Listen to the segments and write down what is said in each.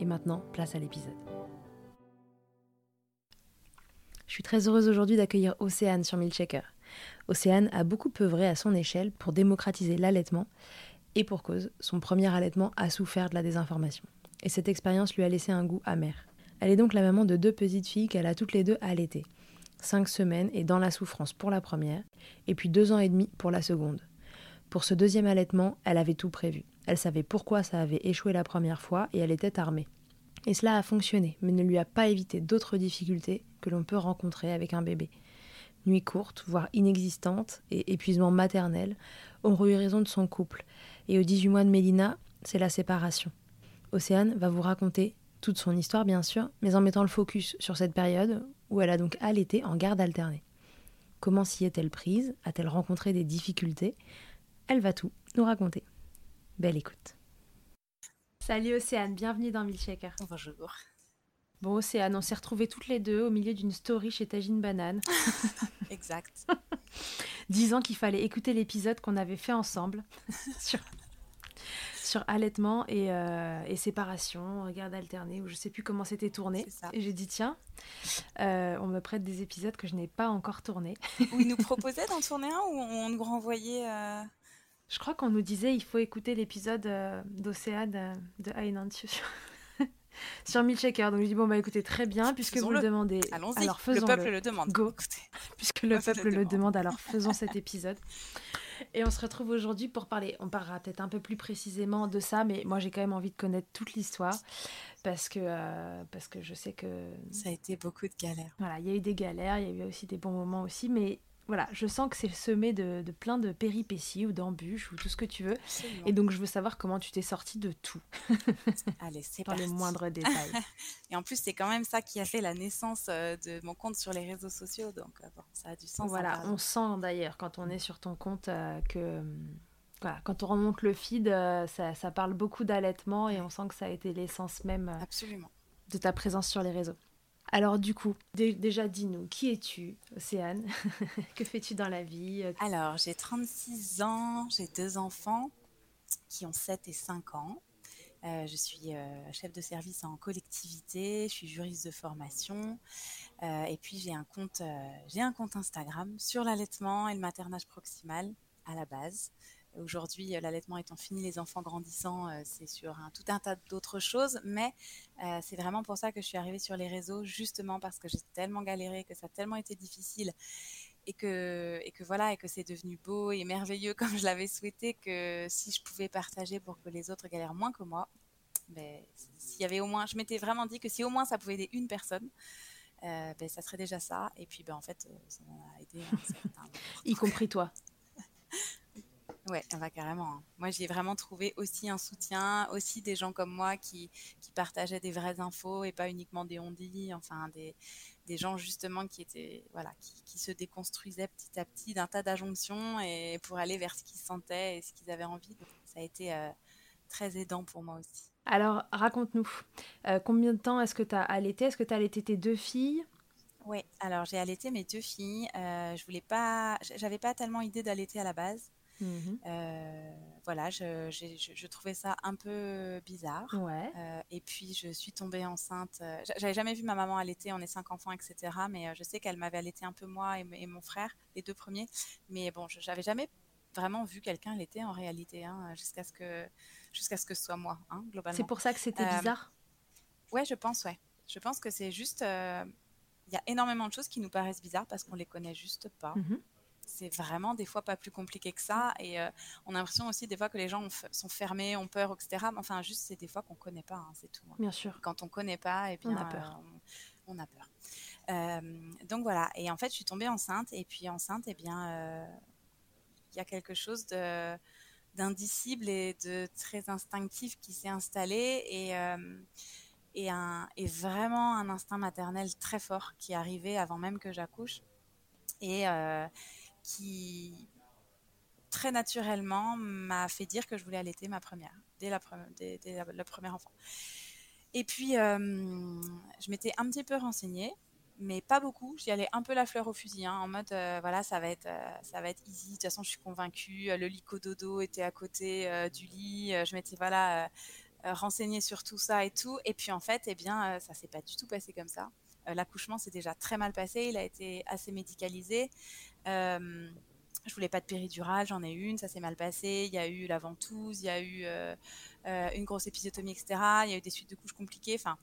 Et maintenant, place à l'épisode. Je suis très heureuse aujourd'hui d'accueillir Océane sur Milchecker. Océane a beaucoup œuvré à son échelle pour démocratiser l'allaitement et pour cause, son premier allaitement a souffert de la désinformation. Et cette expérience lui a laissé un goût amer. Elle est donc la maman de deux petites filles qu'elle a toutes les deux allaitées. Cinq semaines et dans la souffrance pour la première, et puis deux ans et demi pour la seconde. Pour ce deuxième allaitement, elle avait tout prévu. Elle savait pourquoi ça avait échoué la première fois et elle était armée. Et cela a fonctionné, mais ne lui a pas évité d'autres difficultés que l'on peut rencontrer avec un bébé. Nuit courte, voire inexistante, et épuisement maternel ont eu raison de son couple. Et aux 18 mois de Mélina, c'est la séparation. Océane va vous raconter toute son histoire, bien sûr, mais en mettant le focus sur cette période où elle a donc allaité en garde alternée. Comment s'y est-elle prise? A-t-elle rencontré des difficultés? Elle va tout nous raconter. Belle écoute. Salut Océane, bienvenue dans Milkshaker. Bonjour. Bon Océane, on s'est retrouvées toutes les deux au milieu d'une story chez Tagine Banane. exact. Disant qu'il fallait écouter l'épisode qu'on avait fait ensemble sur, sur allaitement et, euh, et, séparation, garde alternée, ou je sais plus comment c'était tourné. Et j'ai dit tiens, euh, on me prête des épisodes que je n'ai pas encore tournés. Où ils nous proposaient d'en tourner un ou on nous renvoyait euh, je crois qu'on nous disait il faut écouter l'épisode euh, d'Océane euh, de Hainan sur, Milkshaker. Donc je dis bon bah écoutez très bien puisque vous le demandez. Allons-y. Alors faisons le peuple le, demande. Go. puisque le peuple le demande. Alors faisons cet épisode. Et on se retrouve aujourd'hui pour parler, on parlera peut-être un peu plus précisément de ça, mais moi j'ai quand même envie de connaître toute l'histoire parce que, euh, parce que je sais que... Ça a été beaucoup de galères. Voilà, il y a eu des galères, il y a eu aussi des bons moments aussi, mais voilà, je sens que c'est semé de, de, plein de péripéties ou d'embûches ou tout ce que tu veux. Absolument. Et donc je veux savoir comment tu t'es sortie de tout. Allez, c'est Dans parti. les moindres détails. Et en plus, c'est quand même ça qui a fait la naissance euh, de mon compte sur les réseaux sociaux. Donc, euh, bon, ça a du sens. Voilà, en parlant. on sent d'ailleurs quand on est sur ton compte euh, que voilà, quand on remonte le feed, euh, ça, ça parle beaucoup d'allaitement et on sent que ça a été l'essence même euh, Absolument. de ta présence sur les réseaux. Alors du coup, dé- déjà dis-nous, qui es-tu, Océane? Que fais-tu dans la vie? Alors, j'ai 36 ans, j'ai deux enfants qui ont 7 et 5 ans. Euh, je suis euh, chef de service en collectivité, je suis juriste de formation euh, et puis j'ai un compte Instagram sur l'allaitement et le maternage proximal à la base. Aujourd'hui, euh, l'allaitement étant fini, les enfants grandissant, euh, c'est sur un, tout un tas d'autres choses, mais euh, c'est vraiment pour ça que je suis arrivée sur les réseaux, justement parce que j'ai tellement galéré, que ça a tellement été difficile et que, et que voilà, et que c'est devenu beau et merveilleux comme je l'avais souhaité, que si je pouvais partager pour que les autres galèrent moins que moi, ben, s'il y avait au moins, je m'étais vraiment dit que si au moins ça pouvait aider une personne, euh, ben, ça serait déjà ça. Et puis, ben, en fait, ça m'en a aidé un certain nombre. Y compris toi. Ouais, ah bah, carrément. hein. Moi, j'y ai vraiment trouvé aussi un soutien, aussi des gens comme moi qui, qui partageaient des vraies infos et pas uniquement des on-dit, enfin des, des gens justement qui étaient voilà, qui, qui se déconstruisaient petit à petit d'un tas d'injonctions et pour aller vers ce qu'ils sentaient et ce qu'ils avaient envie. Donc, ça a été euh, très aidant pour moi aussi. Alors raconte-nous, euh, combien de temps est-ce que tu as allaité? Est-ce que tu as allaité tes deux filles? Oui, alors j'ai allaité mes deux filles. Euh, je voulais pas, j'avais pas tellement idée d'allaiter à la base. Mhm. Euh, voilà, je, je- je trouvais ça un peu bizarre. Ouais. Euh, et puis je suis tombée enceinte. euh, j'a- J'avais jamais vu ma maman allaiter, on est cinq enfants, etc. Mais je sais qu'elle m'avait allaité un peu moi et, et mon frère, les deux premiers. Mais bon, je- j'avais jamais vraiment vu quelqu'un allaiter en réalité, hein, jusqu'à ce que jusqu'à ce que ce soit moi, hein, globalement. C'est pour ça que c'était bizarre? Ouais, je pense, ouais. Je pense que c'est juste. Il y a énormément de choses qui nous paraissent bizarres parce qu'on les connaît juste pas. Mhm. C'est vraiment des fois pas plus compliqué que ça. Et euh, on a l'impression aussi des fois que les gens sont fermés, ont peur, etc. Mais enfin, juste, c'est des fois qu'on connaît pas, hein, c'est tout. hein. Bien sûr. Quand on connaît pas, et bien, On a peur. euh, on, on a peur. Euh, donc voilà. Et en fait, je suis tombée enceinte. Et puis enceinte, eh bien, il y a quelque chose de d'indicible et de très instinctif qui s'est installé et et un et vraiment un instinct maternel très fort qui est arrivé avant même que j'accouche et euh, qui très naturellement m'a fait dire que je voulais allaiter ma première dès la pre- le premier enfant et puis euh, je m'étais un petit peu renseignée mais pas beaucoup. J'y allais un peu la fleur au fusil, hein, en mode euh, voilà, ça va être, euh, ça va être easy. De toute façon, je suis convaincue. Le lico dodo était à côté du lit. Je m'étais voilà renseignée sur tout ça et tout. Et puis en fait, eh bien, ça s'est pas du tout passé comme ça. L'accouchement s'est déjà très mal passé. Il a été assez médicalisé. Euh, je voulais pas de péridurale, j'en ai une, ça s'est mal passé. Il y a eu la ventouse, il y a eu euh, euh, une grosse épisiotomie, etc. Il y a eu des suites de couches compliquées. Enfin,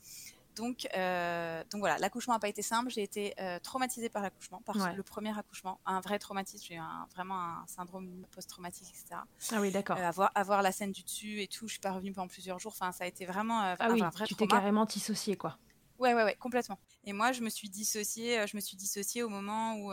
donc, euh, donc voilà, l'accouchement n'a pas été simple. J'ai été euh, traumatisée par l'accouchement, par Ouais. le premier accouchement, un vrai traumatisme. J'ai eu un, vraiment un syndrome post-traumatique, etc. Ah oui, d'accord. Euh, avoir, avoir la scène du dessus et tout, je suis pas revenue pendant plusieurs jours. Enfin, ça a été vraiment ah un oui, vrai tu t'es carrément dissociée, quoi. Ouais, ouais, ouais, complètement. Et moi, je me suis dissociée, je me suis dissociée au moment où.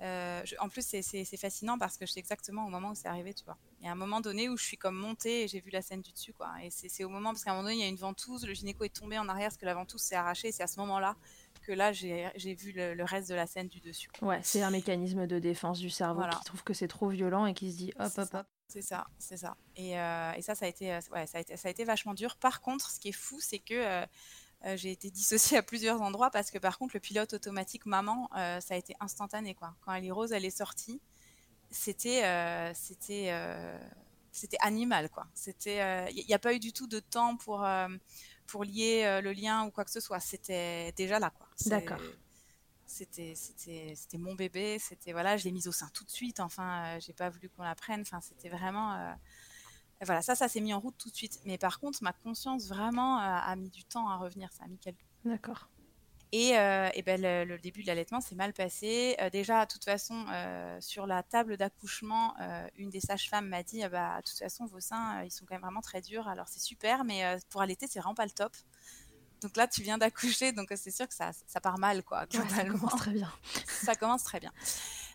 Euh, je- en plus, c'est- fascinant parce que je sais exactement au moment où c'est arrivé, tu vois. Il y a un moment donné où je suis comme montée et j'ai vu la scène du dessus, quoi. Et c'est au moment, parce qu'à un moment donné, il y a une ventouse, le gynéco est tombé en arrière parce que la ventouse s'est arrachée. C'est à ce moment-là que là, j'ai vu le, le reste de la scène du dessus. quoi. Ouais, c'est un mécanisme de défense du cerveau Voilà. qui trouve que c'est trop violent et qui se dit hop, hop, ça. hop. C'est ça, c'est ça. Et, euh, et ça, ça a, été, euh, ouais, ça, a été, ça a été vachement dur. Par contre, ce qui est fou, c'est que euh, euh, j'ai été dissociée à plusieurs endroits parce que par contre, le pilote automatique maman, euh, ça a été instantané. Quoi. Quand Ali Rose, elle est sortie, c'était euh, c'était c'était animal. quoi. C'était Il n'y a pas eu du tout de temps pour, pour lier le lien ou quoi que ce soit. C'était déjà là. quoi. D'accord. C'était c'était c'était mon bébé. C'était voilà, je l'ai mise au sein tout de suite. Enfin, j'ai pas voulu qu'on la prenne. Enfin, c'était vraiment voilà, ça, ça s'est mis en route tout de suite. Mais par contre, ma conscience vraiment euh, a mis du temps à revenir. Ça a mis quelques D'accord. Et, euh, et ben, le, le début de l'allaitement s'est mal passé. Euh, déjà, de toute façon, euh, sur la table d'accouchement, une des sages-femmes m'a dit, ah bah, de toute façon, vos seins, ils sont quand même vraiment très durs. Alors c'est super, mais pour allaiter, c'est vraiment pas le top. Donc là, tu viens d'accoucher, donc c'est sûr que ça, ça part mal, quoi. Ouais, ça commence très bien. ça commence très bien.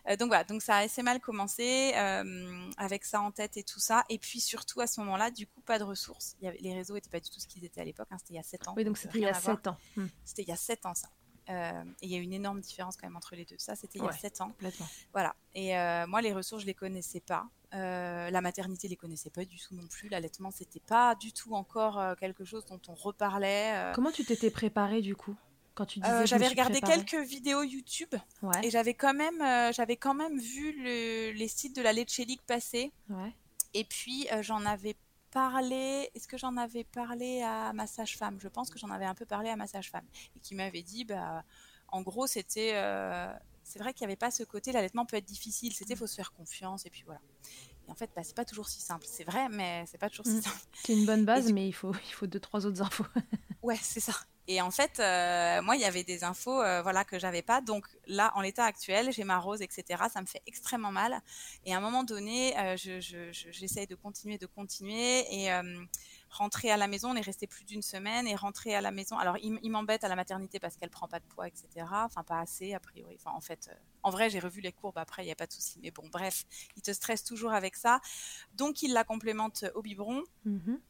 Euh, donc voilà, donc ça a assez mal commencé euh, avec ça en tête et tout ça. Et puis surtout à ce moment-là, du coup, pas de ressources. Il y avait, les réseaux n'étaient pas du tout ce qu'ils étaient à l'époque. hein, c'était il y a 7 ans. Oui, donc euh, c'était il y a à voir. 7 ans. Hmm, C'était il y a 7 ans ça. Euh, et il y a une énorme différence quand même entre les deux. Ça, c'était il y Ouais. a 7 ans. complètement. Voilà. Et euh, moi, les ressources, je les connaissais pas. Euh, la maternité, je les connaissais pas du tout non plus. L'allaitement, c'était pas du tout encore quelque chose dont on reparlait. Comment tu t'étais préparée du coup? Quand tu disais Euh, j'avais regardé quelques vidéos YouTube Ouais, et j'avais quand même, euh, j'avais quand même vu le- les sites de la Leche League passer. ouais. Et puis euh, j'en avais parlé. Est-ce que j'en avais parlé à ma sage-femme? Je pense que j'en avais un peu parlé à ma sage-femme et qui m'avait dit, bah, en gros, c'était, c'est vrai qu'il n'y avait pas ce côté. L'allaitement peut être difficile. C'était, faut se faire confiance et puis voilà. Et en fait, bah, c'est pas toujours si simple. C'est vrai, mais c'est pas toujours si Mm. simple. C'est une bonne base, du- mais il faut, il faut deux, trois autres infos. Ouais, c'est ça. Et en fait, euh, moi, il y avait des infos, euh, voilà, que j'avais pas. Donc là, en l'état actuel, j'ai ma rose, etc. Ça me fait extrêmement mal. Et à un moment donné, euh, je, je- je- j'essaye de continuer, de continuer. Et euh, rentrer à la maison, on est resté plus d'une semaine. Et rentrer à la maison, alors il, m'embête à la maternité parce qu'elle prend pas de poids, etc. Enfin, pas assez, a priori. En fait, euh, en vrai, j'ai revu les courbes après, il n'y a pas de souci. Mais bon, bref, il te stresse toujours avec ça. Donc, il la complémente au biberon Mhm.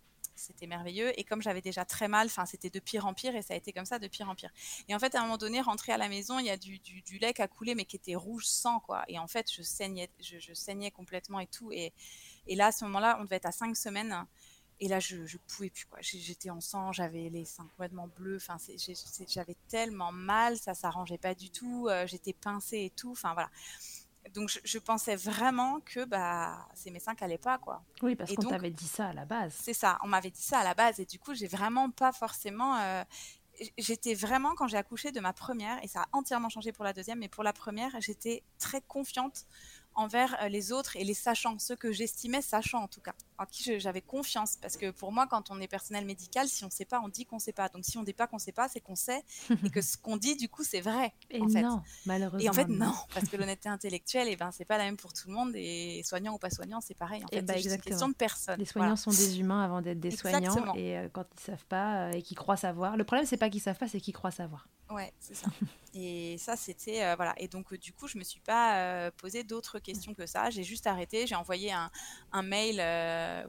C'était merveilleux. Et comme j'avais déjà très mal, enfin, c'était de pire en pire et ça a été comme ça de pire en pire. Et en fait, à un moment donné, rentrer à la maison, il y a du, du, lait qui a coulé, mais qui était rouge sang, quoi. Et en fait, je saignais, je, saignais complètement et tout. Et, et là, à ce moment-là, on devait être à cinq semaines. Et là, je, je pouvais plus, quoi. J'étais en sang, j'avais les seins complètement bleus. Enfin, j'avais tellement mal, ça s'arrangeait pas du tout. euh, J'étais pincée et tout. Enfin, voilà. Donc, je, je pensais vraiment que bah, c'est mes seins qui allaient pas, quoi. Oui, parce qu'on t'avait dit ça à la base. C'est ça, on m'avait dit ça à la base et du coup, j'ai vraiment pas forcément. euh, J'étais vraiment, quand j'ai accouché de ma première, et ça a entièrement changé pour la deuxième, mais pour la première, j'étais très confiante envers euh, les autres et les sachants, ceux que j'estimais sachants en tout cas, en qui j'avais confiance. Parce que pour moi, quand on est personnel médical, si on sait pas, on dit qu'on sait pas. Donc si on dit pas qu'on sait pas, c'est qu'on sait et que ce qu'on dit, du coup, c'est vrai. Et en fait. non, malheureusement. Et en fait, non, parce que l'honnêteté intellectuelle, et ben, c'est pas la même pour tout le monde, et soignant ou pas soignant, c'est pareil. En Eh fait, ben, c'est une question de personne. Les Voilà. soignants sont des humains avant d'être des soignants. Et euh, quand ils savent pas euh, et qu'ils croient savoir. Le problème, c'est pas qu'ils savent pas, c'est qu'ils croient savoir. Ouais, c'est ça. Et ça, c'était euh, voilà. Et donc, euh, du coup, je me suis pas euh, posé d'autres questions que ça. J'ai juste arrêté. J'ai envoyé un, un mail.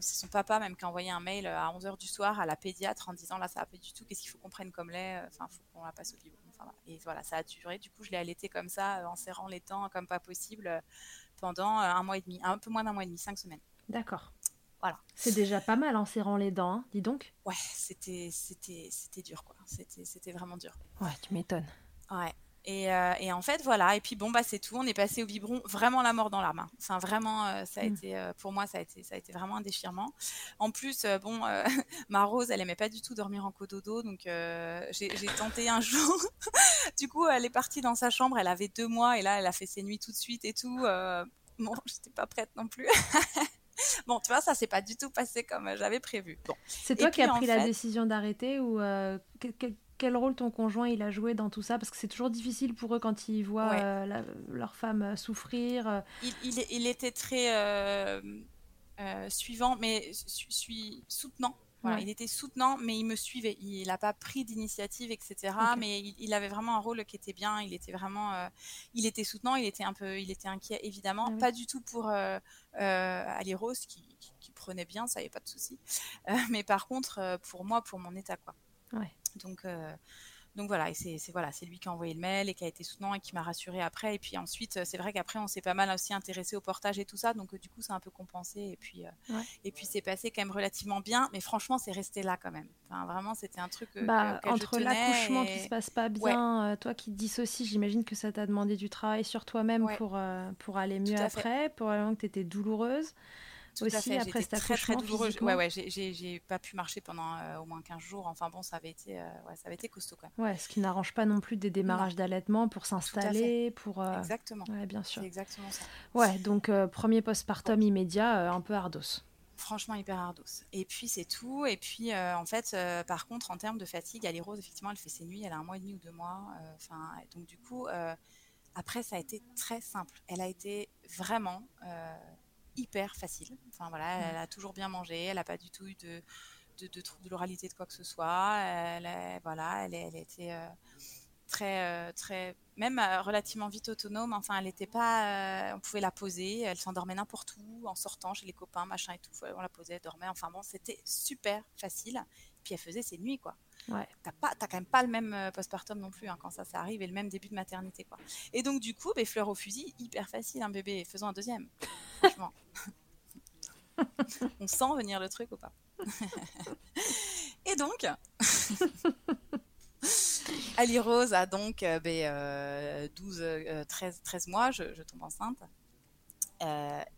c'est son papa même qui a envoyé un mail à 11h du soir à la pédiatre en disant là, ça va pas du tout. Qu'est-ce qu'il faut qu'on prenne comme lait? Enfin, faut qu'on la passe au biberon. Enfin, voilà. Et voilà, ça a duré. Du coup, je l'ai allaité comme ça, en serrant les dents comme pas possible, pendant un mois et demi, un peu moins d'un mois et demi, cinq semaines. D'accord. Voilà. C'est déjà pas mal en serrant les dents, hein, dis donc. Ouais, c'était c'était c'était dur quoi. C'était c'était vraiment dur. Ouais, tu m'étonnes. Ouais. Et, euh, et en fait, voilà. Et puis bon, bah c'est tout. On est passé au biberon, vraiment la mort dans la main. Enfin, vraiment, euh, ça a Mm. été euh, pour moi, ça a été, ça a été vraiment un déchirement. En plus, bon, ma Rose, elle aimait pas du tout dormir en cododo, donc j'ai j'ai tenté un jour. du coup, elle est partie dans sa chambre. Elle avait deux mois et là, elle a fait ses nuits tout de suite et tout. Bon, j'étais pas prête non plus. bon, tu vois, ça s'est pas du tout passé comme j'avais prévu. Bon. C'est toi qui as pris la décision d'arrêter ou euh, quel, rôle ton conjoint il a joué dans tout ça? Parce que c'est toujours difficile pour eux quand ils voient Ouais. euh, la- leur femme euh, souffrir. il, il- il était très euh, euh, suivant, mais su- suis soutenant. Voilà, Ouais. Il était soutenant, mais il me suivait. Il n'a pas pris d'initiative, etc. Mais il, il avait vraiment un rôle qui était bien. Il était vraiment, euh, il était soutenant. Il était un peu, il était inquiet, évidemment. Ah oui. Pas du tout pour euh, euh, Ali Rose, qui, qui- qui prenait bien, ça est pas de souci. Euh, mais par contre, pour moi, pour mon état, quoi. Ouais. Donc, donc voilà, et c'est voilà, c'est lui qui a envoyé le mail et qui a été soutenant et qui m'a rassuré après. Et puis ensuite, euh, c'est vrai qu'après, on s'est pas mal aussi intéressé au portage et tout ça, donc euh, du coup, c'est un peu compensé. Et puis, euh, Ouais. et puis c'est passé quand même relativement bien, mais franchement, c'est resté là quand même. Enfin, vraiment, c'était un truc bah, entre l'accouchement et- qui se passe pas bien, euh, toi qui te dissocies, j'imagine que ça t'a demandé du travail sur toi-même Ouais. pour, euh, pour aller mieux après, probablement que tu étais douloureuse. Tout aussi à fait, après cet très très douloureux. Ouais, ouais, j'ai- pas pu marcher pendant euh, au moins 15 jours. Enfin bon, ça avait été, euh, ouais, ça avait été costaud quand même. Ouais, ce qui n'arrange pas non plus des démarrages d'allaitement pour s'installer, pour... euh, Exactement. Ouais, bien sûr. Exactement ça. Ouais, donc euh, premier postpartum immédiat, un peu ardos. franchement hyper ardos. Et puis c'est tout. Et puis en fait, par contre, en termes de fatigue, Ali Rose, effectivement, elle fait ses nuits. Elle a un mois et demi ou deux mois. Enfin, donc du coup, après, ça a été très simple. Elle a été vraiment hyper facile. Enfin voilà, elle, a toujours bien mangé. Elle n'a pas du tout eu de de, de troubles de l'oralité de quoi que ce soit. Elle, voilà, elle, elle était très, euh, très, même euh, relativement vite autonome. Enfin, elle n'était pas, euh, on pouvait la poser, elle s'endormait n'importe où, en sortant chez les copains, machin et tout. On la posait, elle dormait. Enfin bon, c'était super facile. Puis elle faisait ses nuits, quoi. Ouais. T'as pas, quand même pas le même postpartum non plus hein, quand ça, ça arrive et le même début de maternité, quoi. Et donc du coup, ben, fleur au fusil, hyper facile, un bébé. Faisons un deuxième. Franchement. on sent venir le truc ou pas. et donc. Ali Rose a donc euh, ben, 12, euh, 13, euh, 13 mois, je, je tombe enceinte.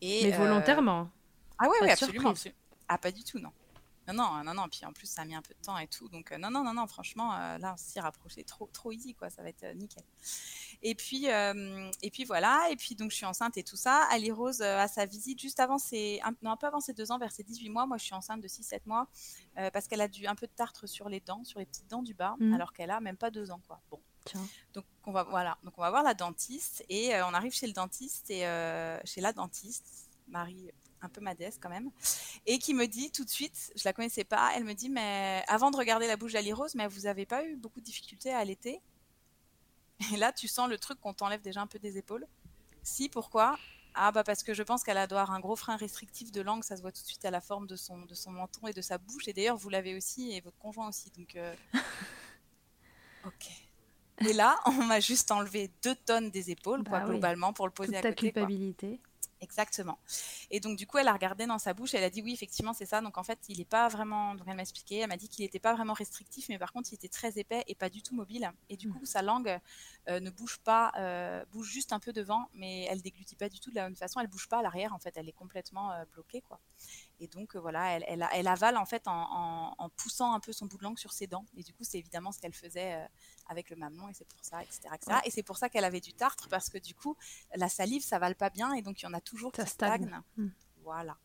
et, Mais volontairement Ah oui, absolument. Ah, pas du tout, non. Non, non, non, non. Puis en plus, ça a mis un peu de temps et tout. Donc, non, non, non, non. Franchement, là, on s'y rapprochait trop, trop easy, quoi. Ça va être nickel. Et puis, et puis voilà. Et puis, donc, je suis enceinte et tout ça. Ali Rose a sa visite juste avant ses, un, non, un peu avant ses deux ans, vers ses 18 mois. Moi, je suis enceinte de 6-7 mois parce qu'elle a du, un peu de tartre sur les dents, sur les petites dents du bas, mmh. alors qu'elle a même pas deux ans, quoi. Bon. Tiens. Donc on va voilà, donc on va voir la dentiste et on arrive chez le dentiste et chez la dentiste, Marie un peu madesse quand même, et qui me dit tout de suite, je la connaissais pas, elle me dit mais avant de regarder la bouche d'Ali Rose, mais vous avez pas eu beaucoup de difficultés à allaiter? Et là tu sens le truc qu'on t'enlève déjà un peu des épaules. Si pourquoi? Ah bah parce que je pense qu'elle a avoir un gros frein restrictif de langue, ça se voit tout de suite à la forme de son, de son menton et de sa bouche. Et d'ailleurs, vous l'avez aussi et votre conjoint aussi. Donc, euh, ok. Et là, on m'a juste enlevé deux tonnes des épaules, quoi, bah globalement, pour le poser Toute à ta culpabilité. Exactement. Et donc du coup, elle a regardé dans sa bouche, elle a dit oui, effectivement, c'est ça. Donc en fait, il n'est pas vraiment. Donc elle m'a expliqué, elle m'a dit qu'il n'était pas vraiment restrictif, mais par contre, il était très épais et pas du tout mobile. Et du mm. coup, sa langue euh, ne bouge pas, euh, bouge juste un peu devant, mais elle déglutit pas du tout de la même façon. Elle bouge pas à l'arrière, en fait, elle est complètement euh, bloquée, quoi. Et donc voilà, elle, elle, elle avale en fait en, en, poussant un peu son bout de langue sur ses dents. Et du coup, c'est évidemment ce qu'elle faisait avec le mamelon, et c'est pour ça, etc., etc. Et c'est pour ça qu'elle avait du tartre parce que du coup, la salive, ça vale pas bien, et donc il y en a toujours ça qui stagne. Hmm. Voilà.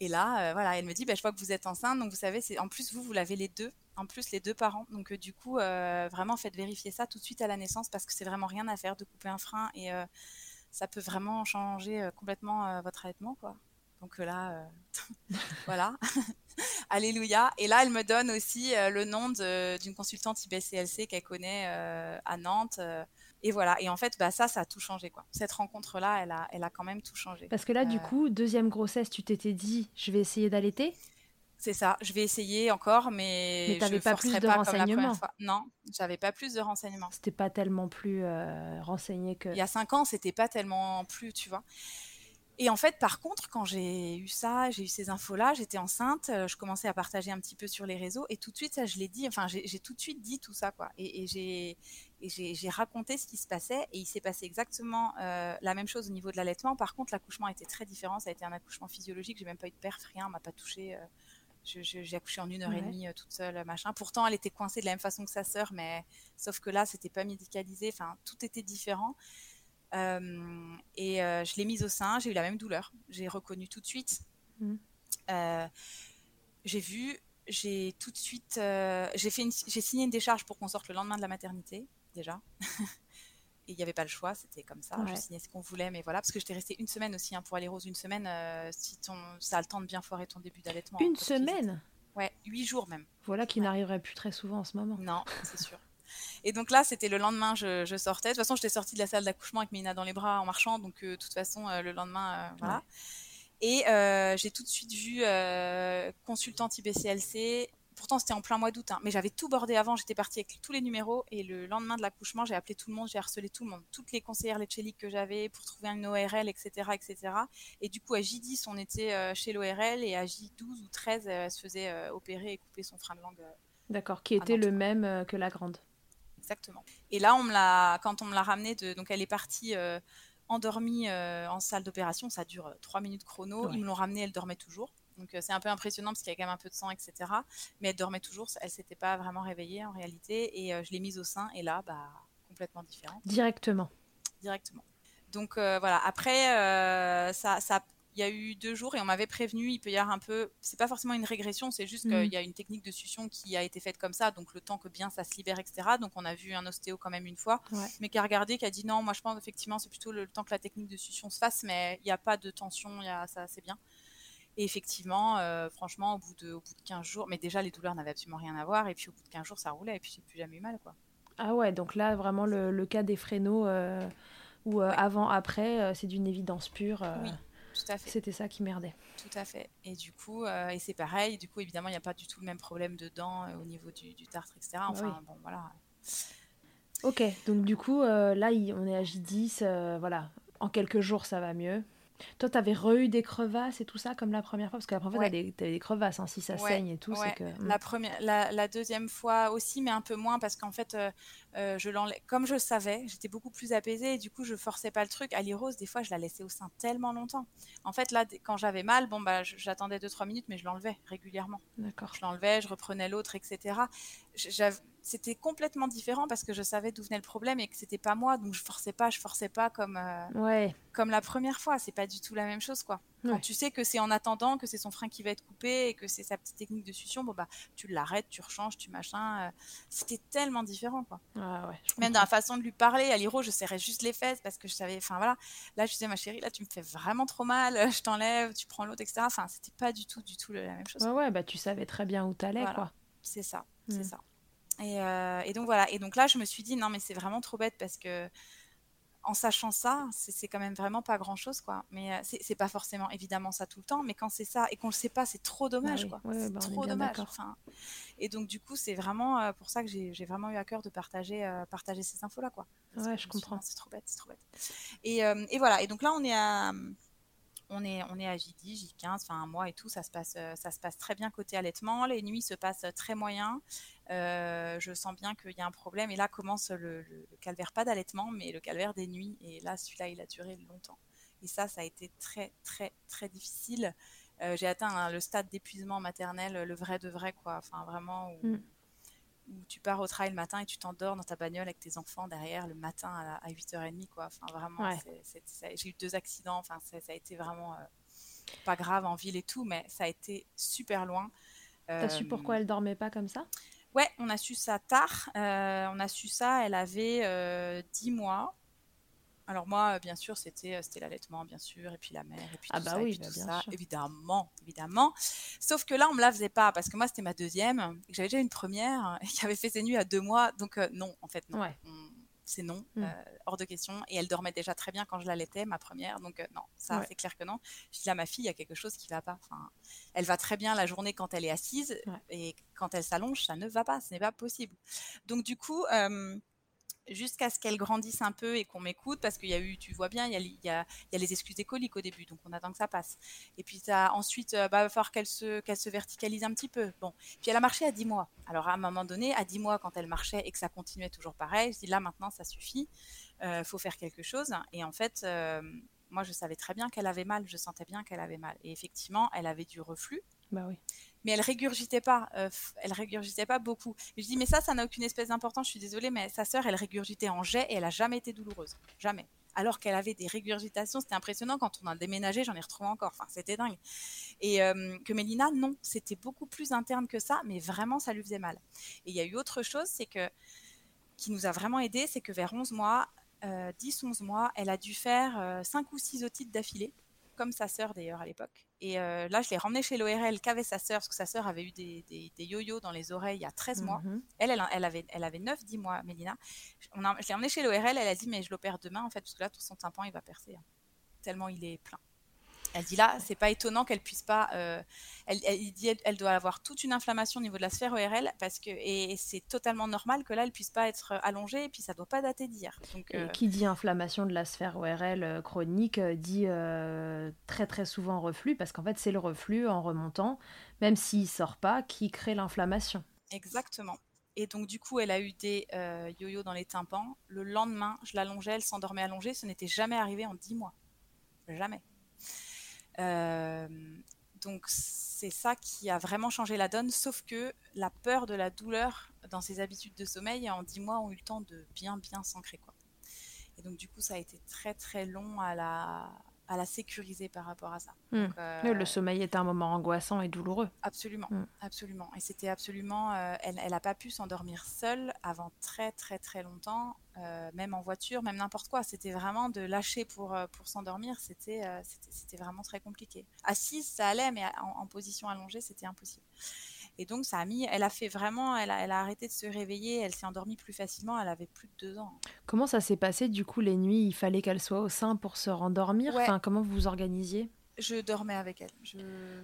Et là, voilà, elle me dit, bah, je vois que vous êtes enceinte, donc vous savez, c'est en plus vous, vous l'avez les deux en plus les deux parents. Donc du coup, vraiment faites vérifier ça tout de suite à la naissance parce que c'est vraiment rien à faire de couper un frein et ça peut vraiment changer complètement votre allaitement quoi. Donc là, euh, voilà. Alléluia. Et là, elle me donne aussi euh, le nom d'une consultante IBCLC qu'elle connaît euh, à Nantes. et voilà. Et en fait, bah, ça, ça a tout changé. Quoi. Cette rencontre-là, elle a, elle a quand même tout changé. Parce que là, du coup, deuxième grossesse, tu t'étais dit, je vais essayer d'allaiter? C'est ça, je vais essayer encore, mais, mais t'avais pas plus de renseignements. Non, j'avais pas plus de renseignements. C'était pas tellement plus renseigné que. Il y a cinq ans, c'était pas tellement plus, tu vois. Et en fait, par contre, quand j'ai eu ça, j'ai eu ces infos-là, j'étais enceinte, euh, je commençais à partager un petit peu sur les réseaux, et tout de suite, ça, je l'ai dit, enfin, j'ai tout de suite dit tout ça, quoi. Et, et j'ai raconté ce qui se passait, et il s'est passé exactement euh, la même chose au niveau de l'allaitement. Par contre, l'accouchement était très différent, ça a été un accouchement physiologique, j'ai même pas eu de perf, rien, m'a pas touché. Euh, j'ai accouché en une heure et demie toute seule, machin. Pourtant, elle était coincée de la même façon que sa sœur, mais sauf que là, c'était pas médicalisé. Enfin, tout était différent. Euh, et euh, je l'ai mise au sein, j'ai eu la même douleur. J'ai reconnu tout de suite. Mmh. Euh, j'ai vu, j'ai tout de suite, j'ai signé une décharge pour qu'on sorte le lendemain de la maternité déjà. et il n'y avait pas le choix, c'était comme ça. Je signais ce qu'on voulait, mais voilà, parce que j'étais restée une semaine aussi hein, pour aller rose, une semaine. si ton, ça a le temps de bien foirer ton début d'allaitement. Une semaine? Ouais, huit jours même. Voilà qui n'arriverait plus très souvent en ce moment. Non, c'est sûr. Et donc là, c'était le lendemain, je, sortais. De toute façon, j'étais sortie de la salle d'accouchement avec Mina dans les bras en marchant. Donc, euh, de toute façon, euh, le lendemain, euh, voilà. Et j'ai tout de suite vu consultante IBCLC. Pourtant, c'était en plein mois d'août, hein, mais j'avais tout bordé avant. J'étais partie avec tous les numéros. Et le lendemain de l'accouchement, j'ai appelé tout le monde, j'ai harcelé tout le monde. Toutes les conseillères léchéliques que j'avais pour trouver une ORL, etc., etc. Et du coup, à J10, on était chez l'ORL. Et à J12 ou 13, elle se faisait opérer et couper son frein de langue. D'accord, qui était le même que la grande exactement. Et là, on me l'a, quand on me l'a ramenée, de, donc elle est partie euh, endormie euh, en salle d'opération, ça dure euh, trois minutes chrono. Ils me l'ont ramenée, elle dormait toujours. Donc c'est un peu impressionnant parce qu'il y a quand même un peu de sang, etc. Mais elle dormait toujours, elle s'était pas vraiment réveillée en réalité. Et je l'ai mise au sein et là, bah, complètement différente. Directement. Directement. Donc voilà, après, ça, ça il y a eu deux jours et on m'avait prévenu, il peut y avoir un peu, c'est pas forcément une régression, c'est juste qu'il Mhm. y a une technique de succion qui a été faite comme ça, donc le temps que bien ça se libère, etc. Donc on a vu un ostéo quand même une fois, Ouais. mais qui a regardé, qui a dit non, moi je pense effectivement c'est plutôt le temps que la technique de succion se fasse, mais il n'y a pas de tension, il y a, ça c'est bien. Et effectivement, euh, franchement, au bout, de, au bout de 15 jours, mais déjà les douleurs n'avaient absolument rien à voir, et puis au bout de 15 jours ça roulait, et puis j'ai plus jamais eu mal quoi. Ah ouais, donc là, vraiment, le, le cas des fréneaux, euh, où euh, Ouais. avant, après, euh, c'est d'une évidence pure. Oui. Tout à fait. C'était ça qui merdait. Tout à fait. Et du coup, euh, et c'est pareil, du coup, évidemment, il n'y a pas du tout le même problème de dents euh, au niveau du, du tartre, etc. Enfin, Bah oui. bon, voilà. Ok, donc du coup, euh, là, on est à J10, euh, voilà. En quelques jours, ça va mieux. Toi, t'avais re-eu des crevasses et tout ça comme la première fois? Parce que la première fois, Ouais. des, t'avais des crevasses. hein, si ça Ouais, saigne et tout, Ouais, que. hmm. la, première, la, la deuxième fois aussi, mais un peu moins parce qu'en fait, euh, euh, je comme je savais, j'étais beaucoup plus apaisée et du coup, je forçais pas le truc. Ali Rose, des fois, je la laissais au sein tellement longtemps. En fait, là, quand j'avais mal, bon, bah, j'attendais 2-3 minutes, mais je l'enlevais régulièrement. D'accord. Je l'enlevais, je reprenais l'autre, etc. C'était complètement différent parce que je savais d'où venait le problème et que c'était pas moi, donc je forçais pas, je forçais pas comme, euh, Ouais. comme la première fois. C'est pas du tout la même chose, quoi. Quand tu sais que c'est en attendant, que c'est son frein qui va être coupé et que c'est sa petite technique de succion, bon bah tu l'arrêtes, tu rechanges, tu machin. euh, C'était tellement différent, quoi. Ah ouais. Même dans la façon de lui parler, à Liro, je serrais juste les fesses parce que je savais, enfin voilà. Là, je disais, ma chérie, là, tu me fais vraiment trop mal, je t'enlève, tu prends l'autre, etc. Enfin, c'était pas du tout, du tout la même chose. Ouais, ouais, bah tu savais très bien où t'allais, Voilà. quoi. C'est ça, Mm. c'est ça. Et, euh, et donc voilà. Et donc là, je me suis dit non, mais c'est vraiment trop bête parce que en sachant ça, c'est quand même vraiment pas grand chose, quoi. Mais euh, c'est pas forcément évidemment ça tout le temps, mais quand c'est ça et qu'on le sait pas, c'est trop dommage, oui. quoi. Ouais, c'est bah, trop dommage. Enfin, et donc du coup, c'est vraiment euh, pour ça que j'ai vraiment eu à cœur de partager, euh, partager ces infos-là, quoi. Parce Ouais, je comprends. C'est trop bête, c'est trop bête. Et, euh, et voilà. Et donc là, on est à on est, on est à J10, J15, enfin un mois et tout, ça se passe, euh, ça se passe très bien côté allaitement. Les nuits se passent très moyen. Euh, je sens bien qu'il y a un problème. Et là commence le, calvaire, pas d'allaitement, mais le calvaire des nuits. Et là, celui-là, il a duré longtemps. Et ça, ça a été très, très, très difficile. Euh, J'ai atteint hein, le stade d'épuisement maternel, le vrai de vrai, quoi. Enfin, vraiment, Mm. Où tu pars au travail le matin et tu t'endors dans ta bagnole avec tes enfants derrière le matin à, la- à 8h30, quoi. Enfin, vraiment, Ouais. j'ai eu deux accidents. Enfin, ça, ça a été vraiment euh, pas grave en ville et tout, mais ça a été super loin. T'as su Euh, pourquoi elle dormait pas comme ça? Ouais, on a su ça tard. Euh, on a su ça, elle avait euh, 10 mois. Alors moi, euh, bien sûr, c'était euh, c'était l'allaitement, bien sûr, et puis la mère, et puis Ah tout bah ça, et puis bah tout bien ça, sûr. évidemment, évidemment. Sauf que là, on me la faisait pas, parce que moi, c'était ma deuxième, et que j'avais déjà une première, et qui avait fait ses nuits à deux mois, donc euh, non, en fait, non. Ouais. C'est non, Mm. euh, hors de question. Et elle dormait déjà très bien quand je l'allaitais, ma première, donc euh, non, ça, Ouais. c'est clair que non. Je dis là, ma fille, il y a quelque chose qui va pas. Enfin, elle va très bien la journée quand elle est assise, Ouais. et quand elle s'allonge, ça ne va pas, ce n'est pas possible. Donc du coup, jusqu'à ce qu'elle grandisse un peu et qu'on m'écoute, parce qu'il y a eu, tu vois bien, il y a, il il les excuses des coliques au début, donc on attend que ça passe. Et puis ça, ensuite, euh, bah, va falloir qu'elle se, qu'elle se verticalise un petit peu. Bon, puis elle a marché à 10 mois. Alors à un moment donné, à 10 mois, quand elle marchait et que ça continuait toujours pareil, je dis là maintenant ça suffit, euh, faut faire quelque chose. Et en fait, euh, moi je savais très bien qu'elle avait mal, je sentais bien qu'elle avait mal. Et effectivement, elle avait du reflux Bah oui. Mais elle régurgitait pas. euh, elle régurgitait pas beaucoup. Je dis, mais ça, ça n'a aucune espèce d'importance. Je suis désolée, mais sa sœur, elle régurgitait en jet et elle a jamais été douloureuse, jamais. Alors qu'elle avait des régurgitations, c'était impressionnant. Quand on a déménagé, j'en ai retrouvé encore. Enfin, c'était dingue. Et euh, que Mélina, non, c'était beaucoup plus interne que ça, mais vraiment, ça lui faisait mal. Et il y a eu autre chose, c'est que qui nous a vraiment aidé, c'est que vers 11 mois, euh, 10-11 mois, elle a dû faire euh, 5 ou 6 otites d'affilée, comme sa sœur d'ailleurs à l'époque. Et euh, là, je l'ai ramenée chez l'ORL qu'avait sa sœur, parce que sa sœur avait eu des, des, des yo-yo dans les oreilles il y a 13 mois. Mhm. Elle, elle, elle avait, elle avait 9-10 mois, Mélina. On a, je l'ai emmenée chez l'ORL, elle a dit, mais je l'opère demain, en fait, parce que là, tout son tympan, il va percer, hein, tellement il est plein. Elle dit là, c'est pas étonnant qu'elle puisse pas. euh, elle, dit, elle, elle doit avoir toute une inflammation au niveau de la sphère ORL parce que et c'est totalement normal que là, elle puisse pas être allongée et puis ça doit pas dater d'hier. Donc Et euh, qui dit inflammation de la sphère ORL euh, chronique euh, dit euh, très très souvent reflux parce qu'en fait c'est le reflux en remontant, même s'il sort pas, qui crée l'inflammation. exactement. Et donc du coup, elle a eu des euh, yo-yo dans les tympans. Le lendemain, je l'allongeais, elle s'endormait allongée. Ce n'était jamais arrivé en 10 mois, jamais. Euh, donc c'est ça qui a vraiment changé la donne, sauf que la peur de la douleur dans ses habitudes de sommeil en 10 mois ont eu le temps de bien bien s'ancrer quoi. Et donc du coup ça a été très très long à la à la sécuriser par rapport à ça. Hmm. le sommeil est un moment angoissant et douloureux. Absolument, hmm. absolument. Et c'était absolument, elle, n'a pas pu s'endormir seule avant très très très longtemps, même en voiture, même n'importe quoi. C'était vraiment de lâcher pour pour s'endormir. C'était c'était vraiment très compliqué. Assise, ça allait, mais en position allongée, c'était impossible. Et donc, ça a mis, elle a fait vraiment, elle a, elle a arrêté de se réveiller, elle s'est endormie plus facilement, elle avait plus de deux ans. Comment ça s'est passé du coup les nuits? Il fallait qu'elle soit au sein pour se rendormir? Enfin, Comment vous vous organisiez? Je dormais avec elle. Je,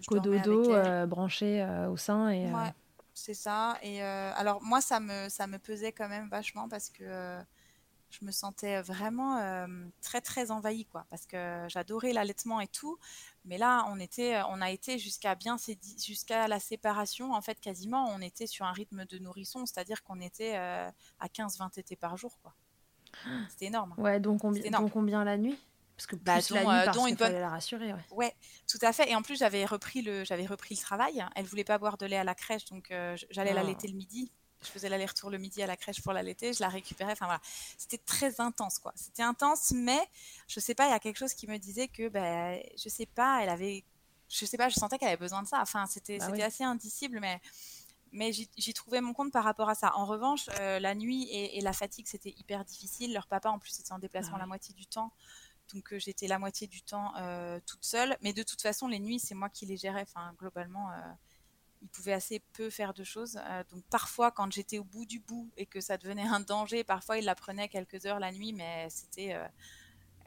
Cododo, euh, branché euh, au sein et. Euh, ouais, c'est ça. Et alors, moi, ça me, ça me pesait quand même vachement parce que je me sentais vraiment très très envahie quoi parce que j'adorais l'allaitement et tout mais là, on était, on a été jusqu'à bien jusqu'à la séparation. En fait, quasiment, on était sur un rythme de nourrisson, c'est-à-dire qu'on était euh, à 15-20 tétés par jour, quoi. C'était énorme. Ouais, donc combien, donc combien la nuit? Parce que bah, plus la nuit, euh, parce une bonne... la rassurer. Ouais. ouais. tout à fait. Et en plus, j'avais repris le, j'avais repris le travail. Elle voulait pas boire de lait à la crèche, donc euh, j'allais la ah. l'allaiter le midi je faisais l'aller-retour le midi à la crèche pour l'allaiter, je la récupérais. Enfin voilà, c'était très intense quoi. C'était intense, mais je sais pas, il y a quelque chose qui me disait que, ben, je sais pas, elle avait, je sais pas, je sentais qu'elle avait besoin de ça. Enfin, c'était, bah c'était assez indicible, mais mais j'y trouvais mon compte par rapport à ça. En revanche, euh, la nuit et, la fatigue, c'était hyper difficile. Leur papa, en plus, était en déplacement ah la moitié du temps. Donc, euh, j'étais la moitié du temps euh, toute seule. Mais de toute façon, les nuits, c'est moi qui les gérais. Enfin, globalement, il pouvait assez peu faire de choses. Euh, donc parfois, quand j'étais au bout du bout et que ça devenait un danger, parfois il la prenait quelques heures la nuit, mais c'était. Euh,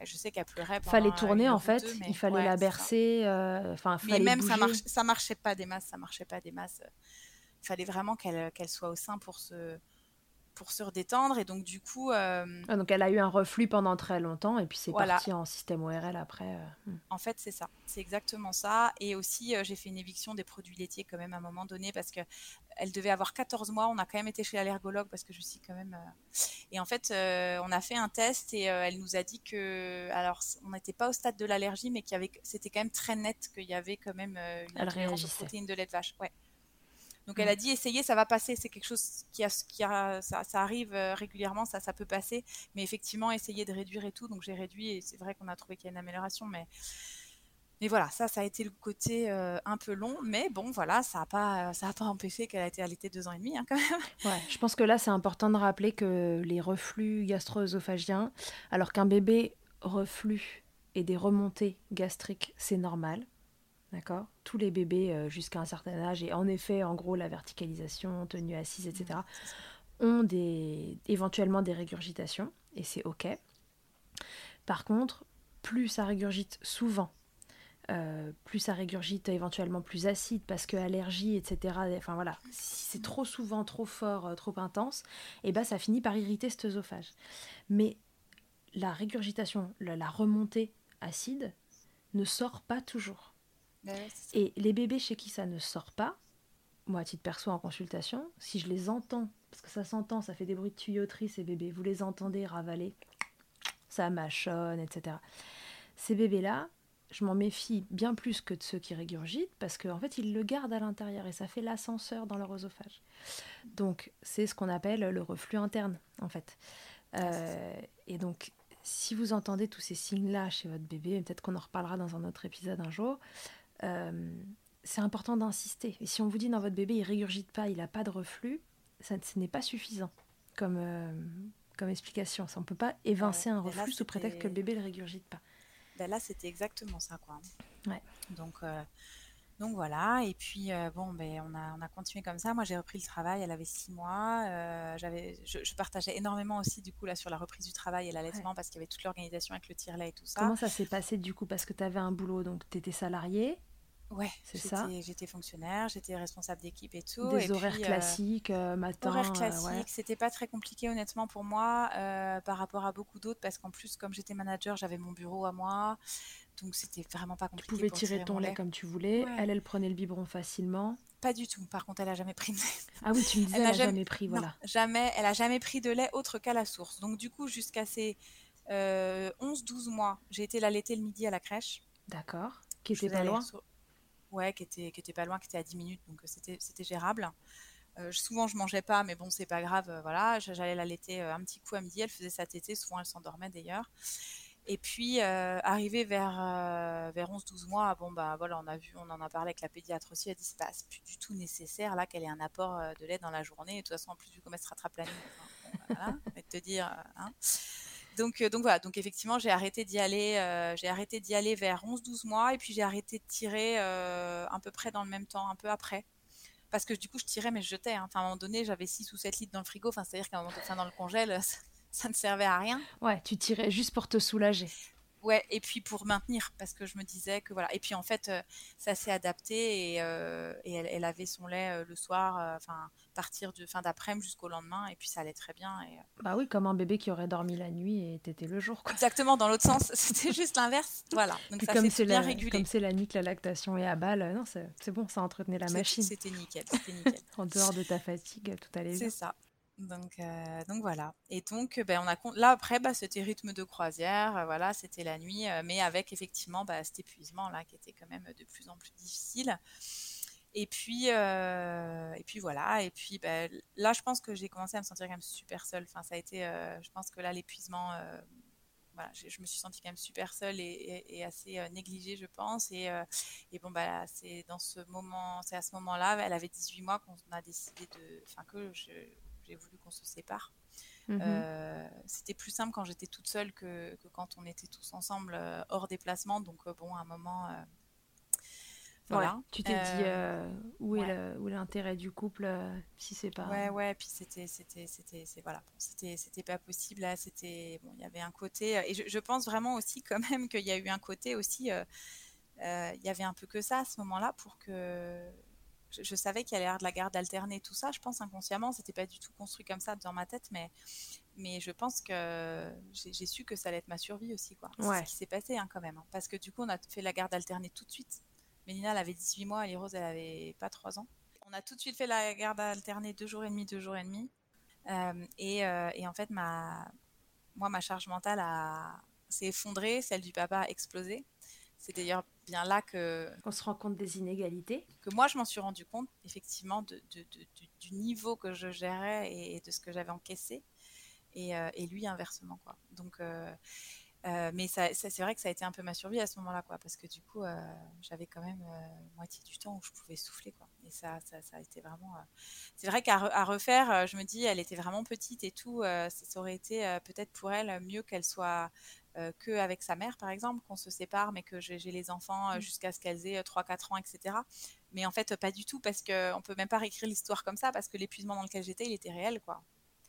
je sais qu'elle pleurait. Il Fallait tourner en fait. il fallait la bercer. Euh, enfin, mais même ça, marche, ça marchait pas des masses. Ça marchait pas des masses. Il fallait vraiment qu'elle qu'elle soit au sein pour se pour se redétendre. Et donc, du coup. Euh, ah, donc, elle a eu un reflux pendant très longtemps et puis c'est parti en système ORL après. Euh, hmm. En fait, c'est ça. C'est exactement ça. Et aussi, euh, j'ai fait une éviction des produits laitiers quand même à un moment donné parce que elle devait avoir 14 mois. On a quand même été chez l'allergologue parce que je suis quand même. Et en fait, on a fait un test et elle nous a dit que. Alors, on n'était pas au stade de l'allergie, mais qu'il y avait... c'était quand même très net qu'il y avait quand même une aux protéines de lait de vache. Ouais. Donc elle a mm. dit essayez, ça va passer, c'est quelque chose qui, a, qui a, ça, arrive euh, régulièrement, ça, ça peut passer, mais effectivement essayez de réduire et tout. Donc j'ai réduit et c'est vrai qu'on a trouvé qu'il y a une amélioration, mais mais voilà, ça, ça a été le côté euh, un peu long, mais bon, voilà, ça n'a pas, ça a pas empêché qu'elle a été allaitée deux ans et demi, hein, quand même. Ouais, je pense que là, c'est important de rappeler que les reflux gastro-œsophagiens, alors qu'un bébé reflux et des remontées gastriques, c'est normal. D'accord Tous les bébés euh, jusqu'à un certain âge, et en effet, en gros, la verticalisation, tenue assise, etc., ont des, éventuellement des régurgitations, et c'est OK. Par contre, plus ça régurgite souvent, euh, plus ça régurgite éventuellement plus acide parce que allergie, etc. Enfin voilà, si c'est trop souvent, trop fort, euh, trop intense, et eh ben ça finit par irriter cet œsophage. Mais la régurgitation, la remontée acide ne sort pas toujours. Et les bébés chez qui ça ne sort pas, moi à titre perso en consultation, si je les entends, parce que ça s'entend, ça fait des bruits de tuyauterie ces bébés, vous les entendez ravaler, ça mâchonne, etc. Ces bébés-là, je m'en méfie bien plus que de ceux qui régurgitent, parce qu'en fait ils le gardent à l'intérieur et ça fait l'ascenseur dans leur oesophage. Donc c'est ce qu'on appelle le reflux interne en fait. Euh, et donc si vous entendez tous ces signes-là chez votre bébé, peut-être qu'on en reparlera dans un autre épisode un jour, c'est important d'insister. Et si on vous dit dans votre bébé, il régurgite pas, il n'a pas de reflux, ça, ce n'est pas suffisant comme, euh, comme explication. Ça, on ne peut pas évincer un reflux sous prétexte que le bébé ne régurgite pas. Ben là, c'était exactement ça. Quoi. Ouais. Donc, euh, donc voilà. Et puis, bon, ben, on, a, on a continué comme ça. Moi, j'ai repris le travail. Elle avait six mois. j'avais, je, partageais énormément aussi, du coup, là, sur la reprise du travail et l'allaitement parce qu'il y avait toute l'organisation avec le tire-lait et tout ça. Comment ça s'est passé, du coup? Parce que tu avais un boulot, donc tu étais salarié Ouais, c'est ça. J'étais fonctionnaire, j'étais responsable d'équipe et tout. Des horaires euh, classiques, euh, matin. Horaires euh, classiques, c'était pas très compliqué honnêtement pour moi par rapport à beaucoup d'autres parce qu'en plus, comme j'étais manager, j'avais mon bureau à moi. Donc c'était vraiment pas compliqué. Tu pouvais tirer ton lait, comme tu voulais. Elle, elle prenait le biberon facilement. Pas du tout. Par contre, elle a jamais pris de lait. Ah oui, tu me disais, elle, n'a jamais... pris, voilà. jamais. Elle a jamais pris de lait autre qu'à la source. Donc du coup, jusqu'à ses 11-12 mois, j'ai été l'allaiter le midi à la crèche. D'accord. Qui était pas loin ouais, qui était, qui était pas loin, qui était à 10 minutes, donc euh, c'était, c'était gérable. Euh, souvent, je mangeais pas, mais bon, c'est pas grave. Euh, voilà, j'allais l'allaiter un petit coup à midi. Elle faisait sa tétée. Souvent, elle s'endormait d'ailleurs. Et puis, euh, arrivé vers, euh, vers 11-12 mois, bon, bah voilà, on a vu, on en a parlé avec la pédiatre aussi, elle dit c'est pas plus du tout nécessaire là qu'elle ait un apport euh, de lait dans la journée. Et de toute façon, en plus, vu comment elle se rattrape la nuit, enfin, bon, voilà, de te dire. Hein. Donc, donc voilà, donc effectivement, j'ai arrêté d'y aller, j'ai arrêté d'y aller vers 11-12 mois, et puis j'ai arrêté de tirer à peu près dans le même temps, un peu après parce que du coup je tirais mais je jetais. Hein. Enfin, à un moment donné, j'avais 6 ou 7 litres dans le frigo, enfin, c'est-à-dire qu'à un moment donné, dans le congèle, ça ne servait à rien. Ouais, tu tirais juste pour te soulager. Ouais, et puis pour maintenir, parce que je me disais que voilà. Et puis en fait, euh, ça s'est adapté et, euh, et elle, avait son lait euh, le soir, enfin, partir de fin d'après-midi jusqu'au lendemain, et puis ça allait très bien. Et, bah oui, comme un bébé qui aurait dormi la nuit et t'étais le jour. Quoi. Exactement, dans l'autre sens, c'était juste l'inverse. Voilà, donc ça comme c'est bien régulé. Comme c'est la nuit que la lactation est à balle, non, c'est bon, ça entretenait la machine. C'était nickel, c'était nickel. en dehors de ta fatigue, tout allait bien. C'est ça. Donc, euh, donc voilà. Et donc, ben, on a là après, bah, c'était rythme de croisière, euh, voilà, c'était la nuit, euh, mais avec effectivement bah, cet épuisement là qui était quand même de plus en plus difficile. Et puis, et puis voilà. Et puis ben, là, je pense que j'ai commencé à me sentir quand même super seule. Enfin, ça a été, je pense que là, l'épuisement, voilà, je, me suis sentie quand même super seule et, assez négligée, je pense. Et, bon, bah, c'est dans ce moment, c'est à ce moment-là, elle avait 18 mois qu'on a décidé de, enfin que j'ai voulu qu'on se sépare. Mhm. Euh, c'était plus simple quand j'étais toute seule que, quand on était tous ensemble euh, hors déplacement. Donc, euh, bon, à un moment. voilà. tu t'es dit où est l'intérêt du couple si c'est pas. Ouais, ouais. Puis c'était, c'était, c'était, voilà, c'était, c'était pas possible. Là, c'était bon. Il y avait un côté et je, je, pense vraiment aussi quand même qu'il y a eu un côté aussi. il y avait un peu que ça à ce moment-là pour que je, savais qu'il y allait y avoir de la garde alternée, tout ça. Je pense inconsciemment, c'était pas du tout construit comme ça dans ma tête, mais, mais je pense que j'ai su que ça allait être ma survie aussi, quoi. C'est ce qui s'est passé hein, quand même. Hein. Parce que du coup, on a fait la garde alternée tout de suite. Mélina, elle avait 18 mois, et Rose, elle avait pas 3 ans. On a tout de suite fait la garde alternée deux jours et demi, deux jours et demi. Euh, et, euh, et, en fait, ma, moi, ma charge mentale s'est effondrée, celle du papa a explosé. C'est d'ailleurs bien là que on se rend compte des inégalités. Que moi, je m'en suis rendu compte effectivement de, du, niveau que je gérais et, de ce que j'avais encaissé, et, euh, et, lui inversement quoi. Donc euh, euh, mais ça, c'est vrai que ça a été un peu ma survie à ce moment-là, quoi, parce que du coup, j'avais quand même moitié du temps où je pouvais souffler, quoi. Et ça, ça, ça a été vraiment. C'est vrai qu'à refaire, je me dis, elle était vraiment petite et tout, ça, aurait été peut-être pour elle mieux qu'elle soit euh, qu'avec sa mère, par exemple, qu'on se sépare, mais que j'ai les enfants euh, mmh. jusqu'à ce qu'elles aient 3-4 euh, ans, etc. Mais en fait, pas du tout, parce qu'on peut même pas réécrire l'histoire comme ça, parce que l'épuisement dans lequel j'étais, il était réel, quoi.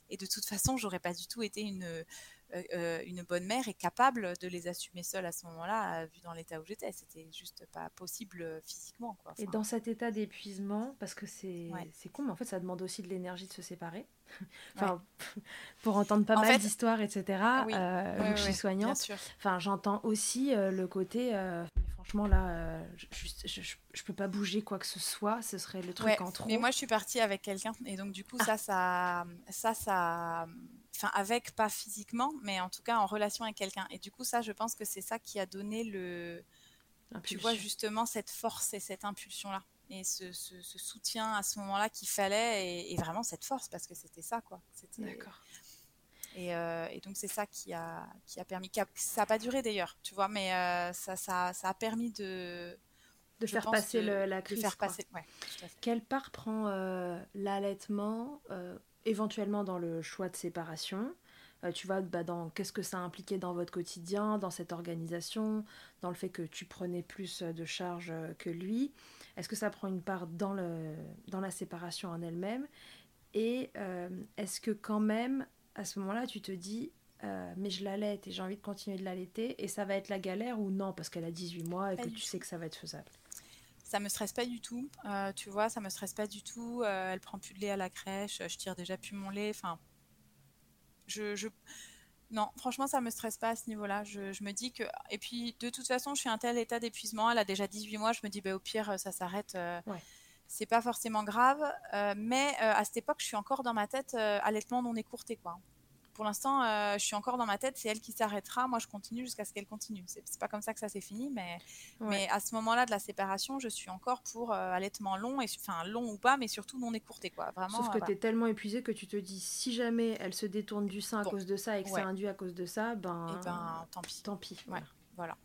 Et de toute façon, j'aurais pas du tout été une, euh, euh, une bonne mère est capable de les assumer seule à ce moment-là, euh, vu dans l'état où j'étais. C'était juste pas possible physiquement. Quoi. Et dans cet état d'épuisement, parce que c'est c'est con, mais en fait, ça demande aussi de l'énergie de se séparer. enfin, pour entendre pas mal d'histoires, etc. Oui. je suis soignante. Enfin, j'entends aussi le côté. franchement, là, je, je, je, peux pas bouger quoi que ce soit. Ce serait le truc en trop. Mais moi, je suis partie avec quelqu'un, et donc du coup, ah. ça, ça, ça, ça enfin avec pas physiquement, mais en tout cas en relation avec quelqu'un. Et du coup, ça, je pense que c'est ça qui a donné le, tu vois justement cette force et cette impulsion là, et ce, soutien à ce moment-là qu'il fallait, et, vraiment cette force parce que c'était ça quoi. D'accord. Euh, et, donc c'est ça qui a qui a permis, ça n'a pas duré d'ailleurs, tu vois, mais euh, ça, ça, ça a permis de de faire passer la crise. De faire passer, Quelle part prend euh, l'allaitement éventuellement dans le choix de séparation. Euh, tu vois, bah, dans qu'est-ce que ça impliquait dans votre quotidien, dans cette organisation, dans le fait que tu prenais plus de charges euh, que lui. Est-ce que ça prend une part dans, le, dans la séparation en elle-même? Et euh, est-ce que quand même, à ce moment-là, tu te dis, mais je l'allaite et j'ai envie de continuer de l'allaiter et ça va être la galère ou non? Parce qu'elle a 18 mois et que tu sais que ça va être faisable ça me stresse pas du tout. Euh, tu vois, ça me stresse pas du tout. Euh, elle prend plus de lait à la crèche. Je tire déjà plus mon lait. Enfin, je, non, franchement, ça me stresse pas à ce niveau-là. Je, me dis que, et puis de toute façon, je suis un tel état d'épuisement. Elle a déjà 18 mois. Je me dis, bah, au pire, ça s'arrête. Euh, c'est pas forcément grave. mais à cette époque, je suis encore dans ma tête allaitement non écourté, quoi. Pour l'instant, euh, je suis encore dans ma tête, c'est elle qui s'arrêtera. Moi, je continue jusqu'à ce qu'elle continue. C'est c'est pas comme ça que ça s'est fini, mais, Ouais. mais à ce moment-là de la séparation, je suis encore pour euh, allaitement long, et, enfin long ou pas, mais surtout non écourté. Quoi. Vraiment, Sauf que tu es tellement épuisé que tu te dis si jamais elle se détourne du sein à cause de ça et que Ouais. c'est induit à cause de ça, ben, voilà. Eh ben, tant pis. tant pis. Ouais. voilà.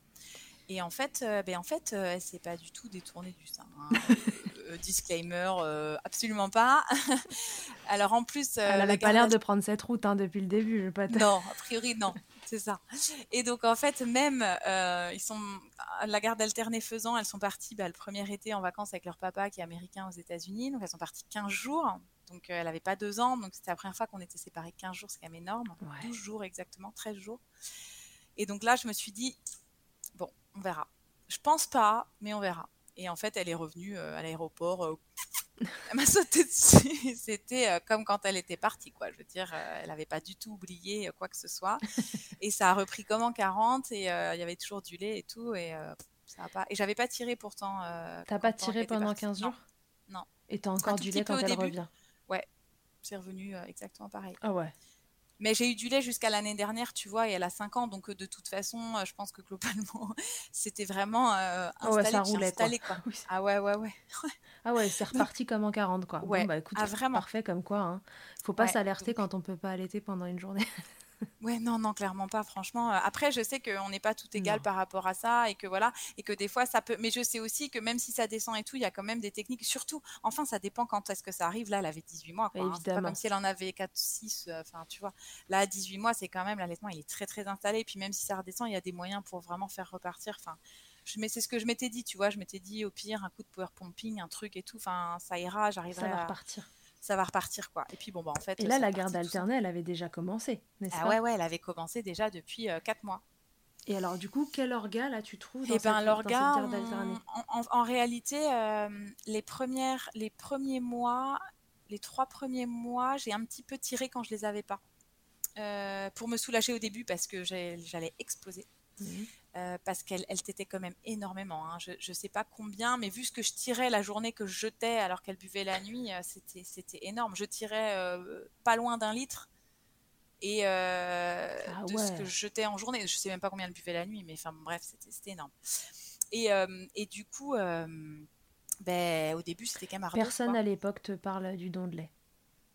Et en fait, euh, ben, en fait euh, elle s'est pas du tout détournée du sein. hein. Euh, disclaimer, euh, absolument pas. Alors en plus, euh, Elle la avait pas l'air de prendre cette route hein, depuis le début. Je vais pas te- Non, a priori non, c'est ça. Et donc en fait même ils sont la garde alternée faisant, elles sont parties bah, le premier été en vacances avec leur papa qui est américain aux États-Unis. Donc elles sont parties 15 jours. Donc elle avait pas deux ans, donc c'était la première fois qu'on était séparés 15 jours, c'est quand même énorme. Ouais. 12 jours exactement, 13 jours. Et donc là je me suis dit on verra. Je pense pas, mais on verra. Et en fait, elle est revenue euh, à l'aéroport. euh, elle m'a sauté dessus. C'était euh, comme quand elle était partie, quoi. Je veux dire, elle n'avait pas du tout oublié quoi que ce soit. et ça a repris comme en 40 et euh, il y avait toujours du lait et tout. Et euh, ça a pas. Et j'avais pas tiré pourtant. euh, T'as pas tiré pendant partie. 15 Non, jours? Non. Et t'as encore du lait quand elle début. revient? C'est revenu exactement pareil. Ah ouais. Mais j'ai eu du lait jusqu'à l'année dernière, tu vois, et elle a 5 ans, donc euh, de toute façon, euh, je pense que globalement, c'était vraiment euh, Ah ouais, installé, ça roulait, installé, quoi. Ah ouais, ouais, ouais. Ah ouais, c'est reparti comme en 40 quoi. Ouais. Bon bah écoute, Ah, vraiment. parfait comme quoi. Hein. Faut pas Ouais, s'alerter quand on peut pas allaiter pendant une journée. Ouais, non, non, clairement pas, franchement. Euh, Après, je sais qu'on n'est pas tout égal Non. par rapport à ça et que voilà, et que des fois ça peut. Mais je sais aussi que même si ça descend et tout, il y a quand même des techniques. Surtout, enfin, ça dépend quand est-ce que ça arrive. Là, elle avait 18 mois, quoi. hein. C'est pas Évidemment. comme si elle en avait 4, 6. euh, Enfin, tu vois. Là, à 18 mois, c'est quand même l'allaitement, il est très, très installé. Et puis même si ça redescend, il y a des moyens pour vraiment faire repartir. Enfin, je, mais c'est ce que je m'étais dit, tu vois. Je m'étais dit, au pire, un coup de power pumping, un truc et tout. Enfin, ça ira, Ça j'arriverai va à. repartir. Ça va repartir, quoi. Et puis bon, bah en fait. Et euh, là, la garde alternée, elle avait déjà commencé, n'est-ce Ah pas? ouais, ouais, elle avait commencé déjà depuis 4 mois. Et alors du coup, quel orga là tu trouves dans Eh cette, ben, dans cette garde alternée? en, réalité, euh, les, premières, les premiers mois, les trois premiers mois, j'ai un petit peu tiré quand je les avais pas. Euh, pour me soulager au début parce que j'ai- j'allais exploser. Mhm. Euh, parce qu'elle elle t'était quand même énormément. hein. Je ne sais pas combien, mais vu ce que je tirais la journée que je jetais alors qu'elle buvait la nuit, euh, c'était c'était énorme. Je tirais euh, pas loin d'un litre. Et Ah de ce que je jetais en journée, je sais même pas combien elle buvait la nuit, mais enfin bref, c'était c'était énorme. Et, et du coup, ben, au début, c'était quand même Personne quoi. à l'époque te parle du don de lait.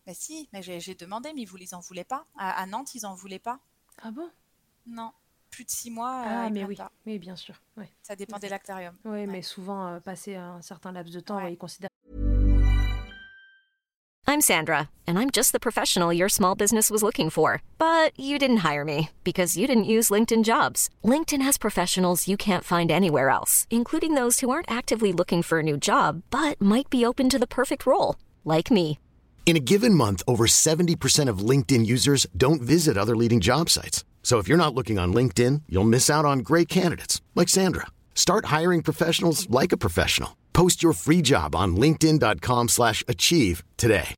Ben si, mais j'ai j'ai demandé, mais ils, voulaient- ils en voulaient pas. À, à Nantes, ils en voulaient pas. Ah bon? Non, plus de six mois, euh, Ah mais oui, pas. oui bien sûr. Ouais. Ça dépend des lactariums. Oui, Ouais. mais souvent, euh, passé un certain laps de temps, Ouais. ouais, ils considèrent I'm Sandra, and I'm just the professional your small business was looking for. But you didn't hire me because you didn't use LinkedIn jobs. LinkedIn has professionals you can't find anywhere else, including those who aren't actively looking for a new job but might be open to the perfect role, like me. In a given month, over 70% of LinkedIn users don't visit other leading job sites. So if you're not looking on LinkedIn, you'll miss out on great candidates like Sandra. Start hiring professionals like a professional. Post your free job on linkedin.com/achieve today.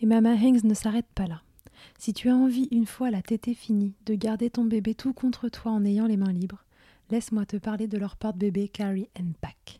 Et Mama Hanks ne s'arrête pas là. Si tu as envie, une fois la tétée finie, de garder ton bébé tout contre toi en ayant les mains libres, laisse-moi te parler de leur porte-bébé Carry and Pack.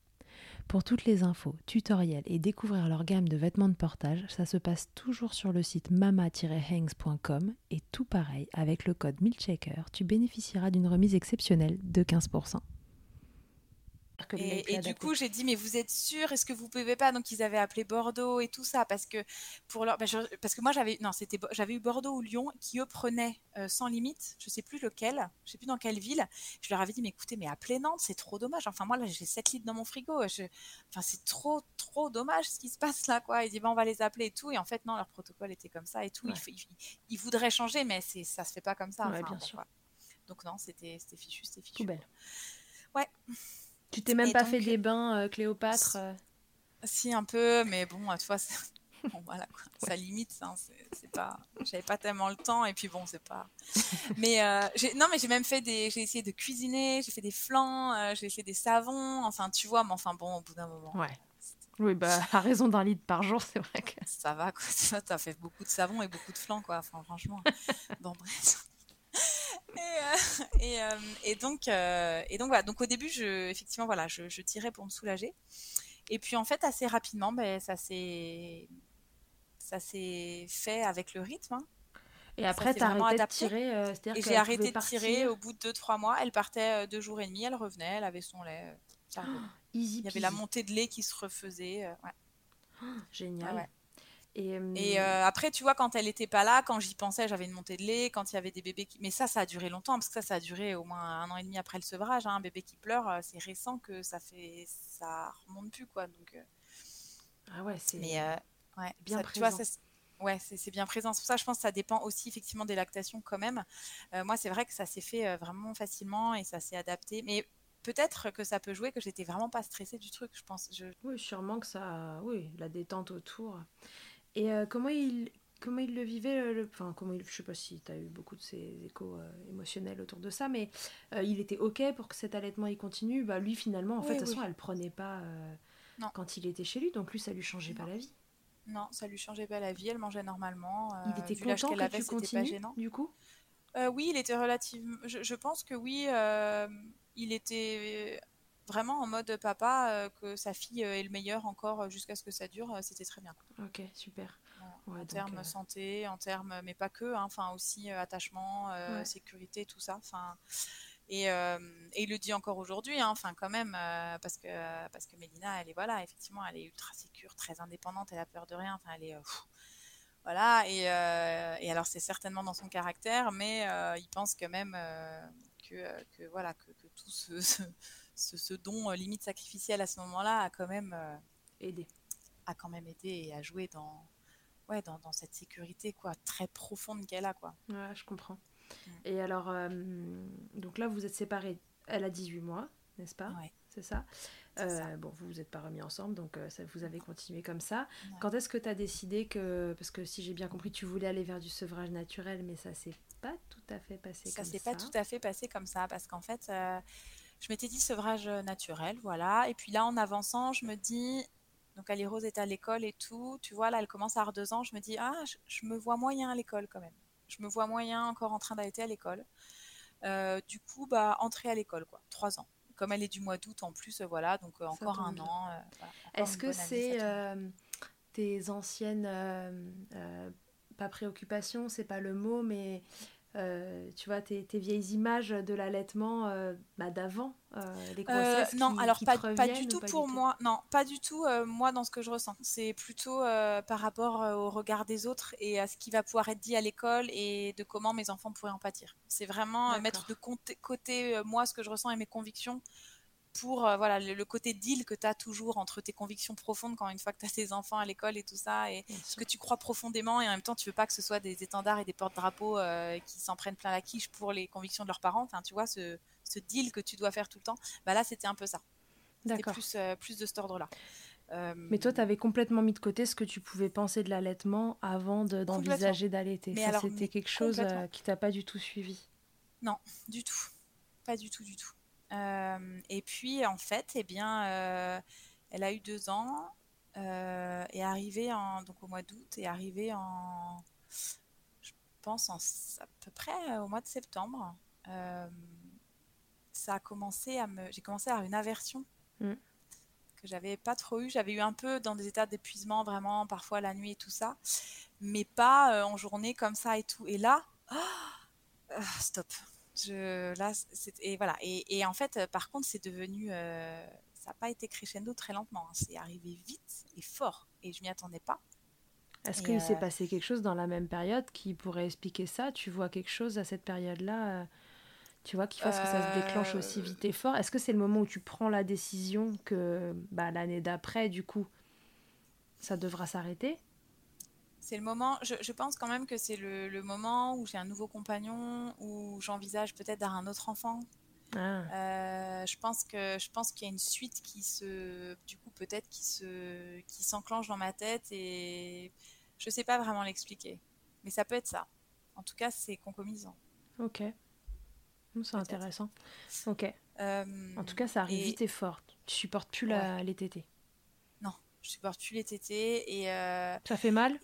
Pour toutes les infos, tutoriels et découvrir leur gamme de vêtements de portage, ça se passe toujours sur le site mama-hangs.com et tout pareil, avec le code MILCHECKER, tu bénéficieras d'une remise exceptionnelle de 15%. Que Et, et du coup, j'ai dit, mais vous êtes sûr? Est-ce que vous pouvez pas? Donc, ils avaient appelé Bordeaux et tout ça parce que pour leur, bah, je- parce que moi j'avais, non, c'était, j'avais eu Bordeaux ou Lyon qui eux prenaient euh, sans limite. Je sais plus lequel, je sais plus dans quelle ville. Je leur avais dit, mais écoutez, mais appelez Nantes, c'est trop dommage. Enfin, moi là, j'ai 7 litres dans mon frigo. Je- Enfin, c'est trop, trop dommage ce qui se passe là, quoi. Ils disent, bah, on va les appeler et tout. Et en fait, non, leur protocole était comme ça et tout. Ouais. Ils, voudraient changer, mais c'est, ça se fait pas comme ça. Ouais, Enfin, bien bon, sûr. quoi. Donc non, c'était, c'était fichu, c'était fichu. Poubelle. Ouais. Tu t'es même pas donc- fait des bains, euh, Cléopâtre euh, Si un peu, mais bon, vois, c'est- bon, voilà, quoi. ça limite, hein, c'est pas, j'avais pas tellement le temps et puis bon, c'est pas. Mais euh, non, mais j'ai même fait des, j'ai essayé de cuisiner, j'ai fait des flancs, euh, j'ai fait des savons, enfin, tu vois, mais enfin bon, au bout d'un moment, Ouais. Oui, bah, à raison d'un litre par jour, c'est vrai que. ça va quoi, t'as fait beaucoup de savons et beaucoup de flancs quoi, enfin franchement. bon bref. Et, euh, et, euh, et donc, euh, et donc voilà. Donc au début, je, effectivement, voilà, je, je tirais pour me soulager. Et puis en fait, assez rapidement, ben, ça s'est, ça s'est fait avec le rythme. hein. Et après, t'as arrêté de adapté. tirer, euh, Et j'ai arrêté de tirer au bout de 2-3 mois. Elle partait euh, deux jours et demi, elle revenait, elle avait son lait. euh, revenait. Easy Il y avait la montée de lait qui se refaisait. euh, ouais. Génial. Ouais. Et, euh, Et euh, après, tu vois, quand elle était pas là, quand j'y pensais, j'avais une montée de lait. Quand il y avait des bébés qui. Mais ça, ça a duré longtemps, parce que ça, ça a duré au moins un an et demi après le sevrage. hein. Un bébé qui pleure, euh, c'est récent que ça fait. Ça remonte plus, quoi. Donc, Ah ouais, c'est. Mais euh, ouais, bien ça- tu vois, présent. ça, c'est- ouais, c'est bien présent. Pour ça, je pense que ça dépend aussi effectivement des lactations quand même. Euh, moi, c'est vrai que ça s'est fait vraiment facilement et ça s'est adapté. Mais peut-être que ça peut jouer que j'étais vraiment pas stressée du truc. Je pense. Je... Oui, sûrement que ça. Oui, la détente autour. Et euh, comment il. Comment il le vivait le- le- Enfin, comment il... Je sais pas si tu as eu beaucoup de ces échos euh, émotionnels autour de ça, mais euh, il était OK pour que cet allaitement il continue? Bah, lui, finalement, en Oui, fait, de toute oui. façon, elle prenait pas euh, quand il était chez lui, donc lui, ça lui changeait pas la vie. Non, ça lui changeait pas la vie. Elle mangeait normalement. Il euh, était content qu'elle que avait, c'était pas gênant. du coup? Euh, oui, il était relativement. Je, je pense que oui, euh, il était vraiment en mode papa, euh, que sa fille euh, est le meilleur encore euh, jusqu'à ce que ça dure. C'était très bien. Ok, super. Ouais, en termes euh, santé, en termes, mais pas que, hein, enfin aussi euh, attachement, euh, Ouais. sécurité, tout ça. Enfin, et, et il le dit encore aujourd'hui, hein, enfin quand même, parce que parce que Mélina, elle est voilà, effectivement, elle est ultra sécure, très indépendante, elle a peur de rien. Enfin, elle est pff, voilà. Et, et alors c'est certainement dans son caractère, mais il pense quand même que, que voilà que, que tout ce, ce, ce- ce don euh, limite sacrificiel à ce moment-là a quand même euh, aider. a quand même aidé et a joué dans ouais dans, dans cette sécurité quoi très profonde qu'elle a quoi Ouais, je comprends. Mm. Et alors, euh, donc là, vous êtes séparés. Elle a 18 mois, n'est-ce pas Ouais. C'est ça C'est ça. Euh, Bon, vous vous êtes pas remis ensemble, donc euh, ça, vous avez continué comme ça. Ouais. Quand est-ce que tu as décidé que. Parce que si j'ai bien compris, tu voulais aller vers du sevrage naturel, mais ça s'est pas tout à fait passé ça comme s'est ça. pas tout à fait passé comme ça parce qu'en fait euh, je m'étais dit sevrage naturel voilà et puis là en avançant je me dis donc Ali Rose est à l'école et tout tu vois là elle commence à avoir deux ans je me dis ah je, je me vois moyen à l'école quand même je me vois moyen encore en train d'allaiter à l'école Euh, du coup bah entrer à l'école quoi trois ans comme elle est du mois d'août en plus euh, voilà donc euh, encore un bien. an euh, voilà, Est-ce que c'est euh, tes anciennes. euh, euh, pas préoccupations, c'est pas le mot, mais. Euh, tu vois, tes, tes vieilles images de l'allaitement euh, bah, d'avant, euh, les grossesses non, qui- alors qui pas, te pas du ou tout pas du pour tout moi. Non, pas du tout moi dans ce que je ressens. C'est plutôt par rapport au regard des autres et à ce qui va pouvoir être dit à l'école et de comment mes enfants pourraient en pâtir. C'est vraiment mettre de côté, moi ce que je ressens et mes convictions pour euh, voilà le, le côté deal que tu as toujours entre tes convictions profondes quand une fois que tu as tes enfants à l'école et tout ça et Bien ce sûr. que tu crois profondément et en même temps tu veux pas que ce soit des étendards et des porte-drapeaux euh, qui s'en prennent plein la quiche pour les convictions de leurs parents. Enfin, tu vois ce, ce deal que tu dois faire tout le temps. Bah là c'était un peu ça. D'accord. plus, euh, plus de cet ordre-là. Euh, Mais toi, tu avais complètement mis de côté ce que tu pouvais penser de l'allaitement avant de- d'envisager d'allaiter. Mais Ça, c'était quelque chose qui t'a pas du tout suivi. du tout. Pas du tout, du tout. Euh, et puis, en fait, eh bien, euh, elle a eu deux ans euh, et arrivée en, donc au mois d'août et arrivée en, je pense, en, à peu près au mois de septembre. Ça a commencé à me, j'ai commencé à avoir une aversion Mm. que j'avais pas trop eu. J'avais eu un peu dans des états d'épuisement, vraiment, parfois la nuit et tout ça, mais pas euh, en journée comme ça et tout. Et là, ah, stop. Je, là, et voilà. Et, et en fait, euh, par contre, c'est devenu, euh, ça n'a pas été crescendo très lentement. Hein. C'est arrivé vite et fort. Et je m'y attendais pas. Est-ce qu'il s'est passé quelque chose dans la même période qui pourrait expliquer ça? Tu vois quelque chose à cette période-là tu vois, qui fasse que ça se déclenche aussi vite et fort? Est-ce que c'est le moment où tu prends la décision que bah, l'année d'après, du coup, ça devra s'arrêter? C'est le moment, je, pense quand même que c'est le, moment où j'ai un nouveau compagnon, où j'envisage peut-être d'avoir un autre enfant. Ah. Euh, je pense que je pense qu'il y a une suite qui se, du coup peut-être qui se, qui s'enclenche dans ma tête et je sais pas vraiment l'expliquer, mais ça peut être ça. En tout cas, c'est concomitant. Ok, c'est intéressant. Ok. Euh, en tout cas, ça arrive vite et fort. Tu supportes plus la, les tétés. Non, je supporte plus les tétés et. Euh, ça fait mal?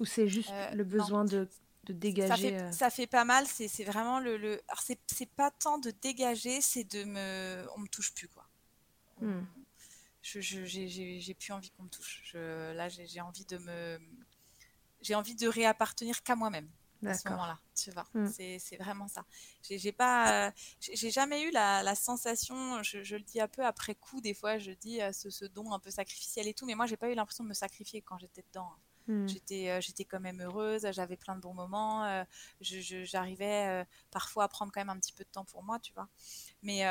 Ou c'est juste euh, le besoin de, de, dégager ça fait, euh ça fait, pas mal, c'est vraiment le. le... Alors, c'est pas tant de dégager, c'est de me. On me touche plus, quoi. Hmm. Je j'ai plus envie qu'on me touche. Je, là, j'ai envie de me. J'ai envie de réappartenir qu'à moi-même à ce moment-là, tu vois. Hmm. C'est vraiment ça. J'ai pas, j'ai jamais eu la, la sensation, je, je, le dis un peu après coup, des fois, je dis ce, ce don un peu sacrificiel et tout, mais moi, j'ai pas eu l'impression de me sacrifier quand j'étais dedans. Hein. Hmm. J'étais, euh, j'étais quand même heureuse, j'avais plein de bons moments, euh, j'arrivais euh, parfois à prendre quand même un petit peu de temps pour moi, tu vois. Mais,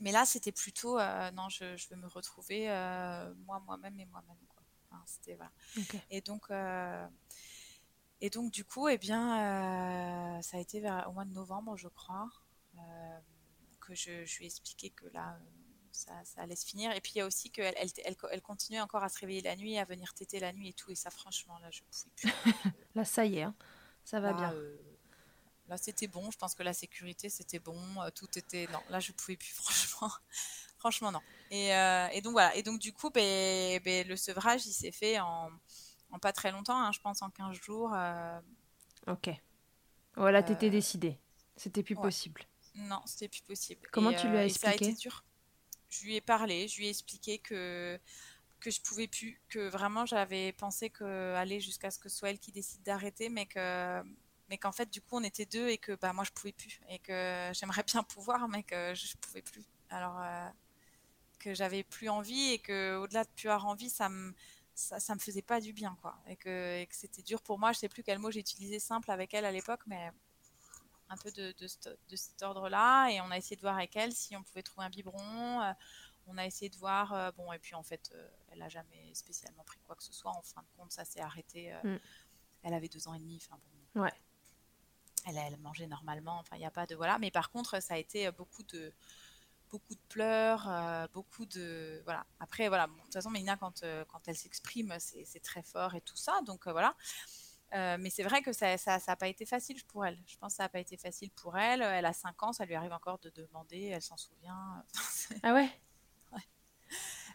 mais là, c'était plutôt, non, je, je, veux me retrouver moi, moi-même et moi-même. Enfin, c'était, voilà. Et donc, et donc, du coup, eh bien, ça a été vers, au mois de novembre, je crois, que je, je, lui ai expliqué que là, ça, allait se finir. Et puis il y a aussi qu'elle elle, encore à se réveiller la nuit, à venir téter la nuit et tout. Et ça, franchement, là, je pouvais plus. là, ça y est, hein. ça va bien. Euh, là, c'était bon. Je pense que la sécurité, c'était bon. Euh, tout était. Non, là, je pouvais plus, franchement. franchement, non. Et, euh, et, donc, voilà. Et donc, du coup, ben, ben, le sevrage, il s'est fait en, en, pas très longtemps, hein, je pense en 15 jours. Ok. Voilà, t'étais décidée. C'était plus possible. Non, c'était plus possible. Comment tu lui as expliqué ça a été dur je lui ai parlé, je lui ai expliqué que que je pouvais plus, que vraiment j'avais pensé que aller jusqu'à ce que ce soit elle qui décide d'arrêter, mais que mais qu'en fait du coup on était deux et que bah moi je pouvais plus et que j'aimerais bien pouvoir, mais que je, pouvais plus. Alors euh, que j'avais plus envie et que au-delà de plus avoir envie, ça me ça, ça me faisait pas du bien quoi et que, et que c'était dur pour moi. Je sais plus quel mot j'ai utilisé simple avec elle à l'époque, mais un peu de, de, cet ordre-là. Et on a essayé de voir avec elle si on pouvait trouver un biberon. Euh, on a essayé de voir, euh, bon, et puis en fait, euh, elle n'a jamais spécialement pris quoi que ce soit. En fin de compte, ça s'est arrêté. Mm. Elle avait deux ans et demi. Enfin bon. Ouais. Elle, elle mangeait normalement. Enfin, il n'y a pas de voilà. Mais par contre, ça a été beaucoup de beaucoup de pleurs, beaucoup de voilà. Après voilà, de toute façon, Mélina quand quand elle s'exprime, c'est très fort et tout ça. Donc voilà. Euh, mais c'est vrai que ça n'a ça, ça pas été facile pour elle. Je pense que ça n'a pas été facile pour elle. Elle a 5 ans, ça lui arrive encore de demander, elle s'en souvient. ah ouais,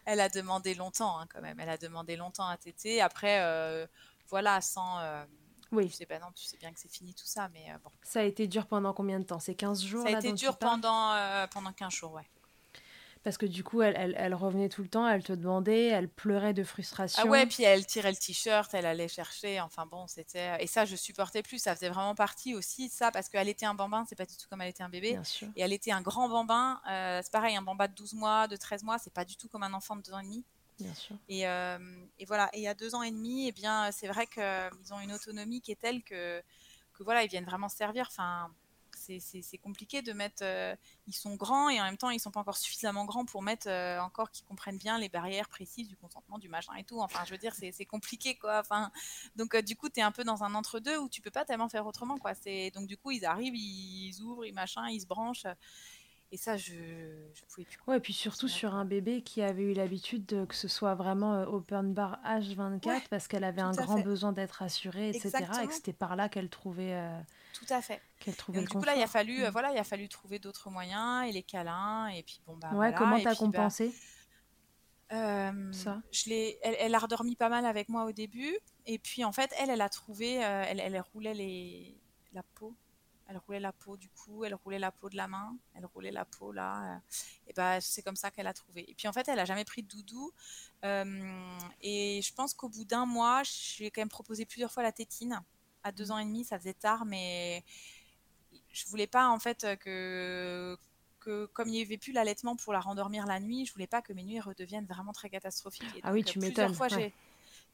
Elle a demandé longtemps hein, quand même. Elle a demandé longtemps à Tété. Après, euh, voilà, sans... Euh, oui. Tu sais, pas non, tu sais bien que c'est fini tout ça, mais bon. Ça a été dur pendant combien de temps? C'est 15 jours Ça a été dur pendant, pendant 15 jours, ouais. Parce que du coup, elle, elle, revenait tout le temps, elle te demandait, elle pleurait de frustration. Ah ouais, puis elle tirait le t-shirt, elle allait chercher. Enfin bon, c'était. Et ça, je supportais plus. Ça faisait vraiment partie aussi de ça, parce qu'elle était un bambin, c'est pas du tout comme elle était un bébé. Bien sûr. Et elle était un grand bambin. Euh, c'est pareil, un bambin de 12 mois, de 13 mois, c'est pas du tout comme un enfant de 2 ans et demi. Bien sûr. Et, euh, et voilà. Et il y a 2 ans et demi, eh bien, c'est vrai qu'ils ont une autonomie qui est telle que, que voilà, ils viennent vraiment servir. Enfin c'est compliqué de mettre. Euh, ils sont grands et en même temps, ils sont pas encore suffisamment grands pour mettre euh, encore qu'ils comprennent bien les barrières précises du consentement, du machin et tout. Enfin, je veux dire, c'est compliqué, quoi. Enfin, donc, euh, du coup, tu es un peu dans un entre-deux où tu peux pas tellement faire autrement, quoi. Donc, du coup, ils arrivent, ils ouvrent, ils machin, ils se branchent. Et ça, je ne pouvais plus. Ouais, et puis surtout sur un bébé qui avait eu l'habitude que ce soit vraiment euh, open bar H24 parce qu'elle avait un grand besoin d'être assurée, etc. Et que c'était par là qu'elle trouvait. Euh, tout à fait. Qu'elle trouvait. Donc, du coup, là, il a fallu, euh, mm. voilà, il a fallu trouver d'autres moyens et les câlins et puis bon bah. Ouais, comment t'as bah, compensé? ça? je elle, elle, a redormi pas mal avec moi au début et puis en fait elle elle a trouvé elle, elle roulait les la peau elle roulait la peau du cou, elle roulait la peau de la main, elle roulait la peau là. Euh, et ben c'est comme ça qu'elle a trouvé. Et puis en fait, elle a jamais pris de doudou. Euh, et je pense qu'au bout d'un mois, je lui ai quand même proposé plusieurs fois la tétine. À deux ans et demi, ça faisait tard, mais je voulais pas en fait que que comme il n'y avait plus l'allaitement pour la rendormir la nuit, je voulais pas que mes nuits redeviennent vraiment très catastrophiques. Et ah oui, tu m'étonnes. Plusieurs fois, ouais. j'ai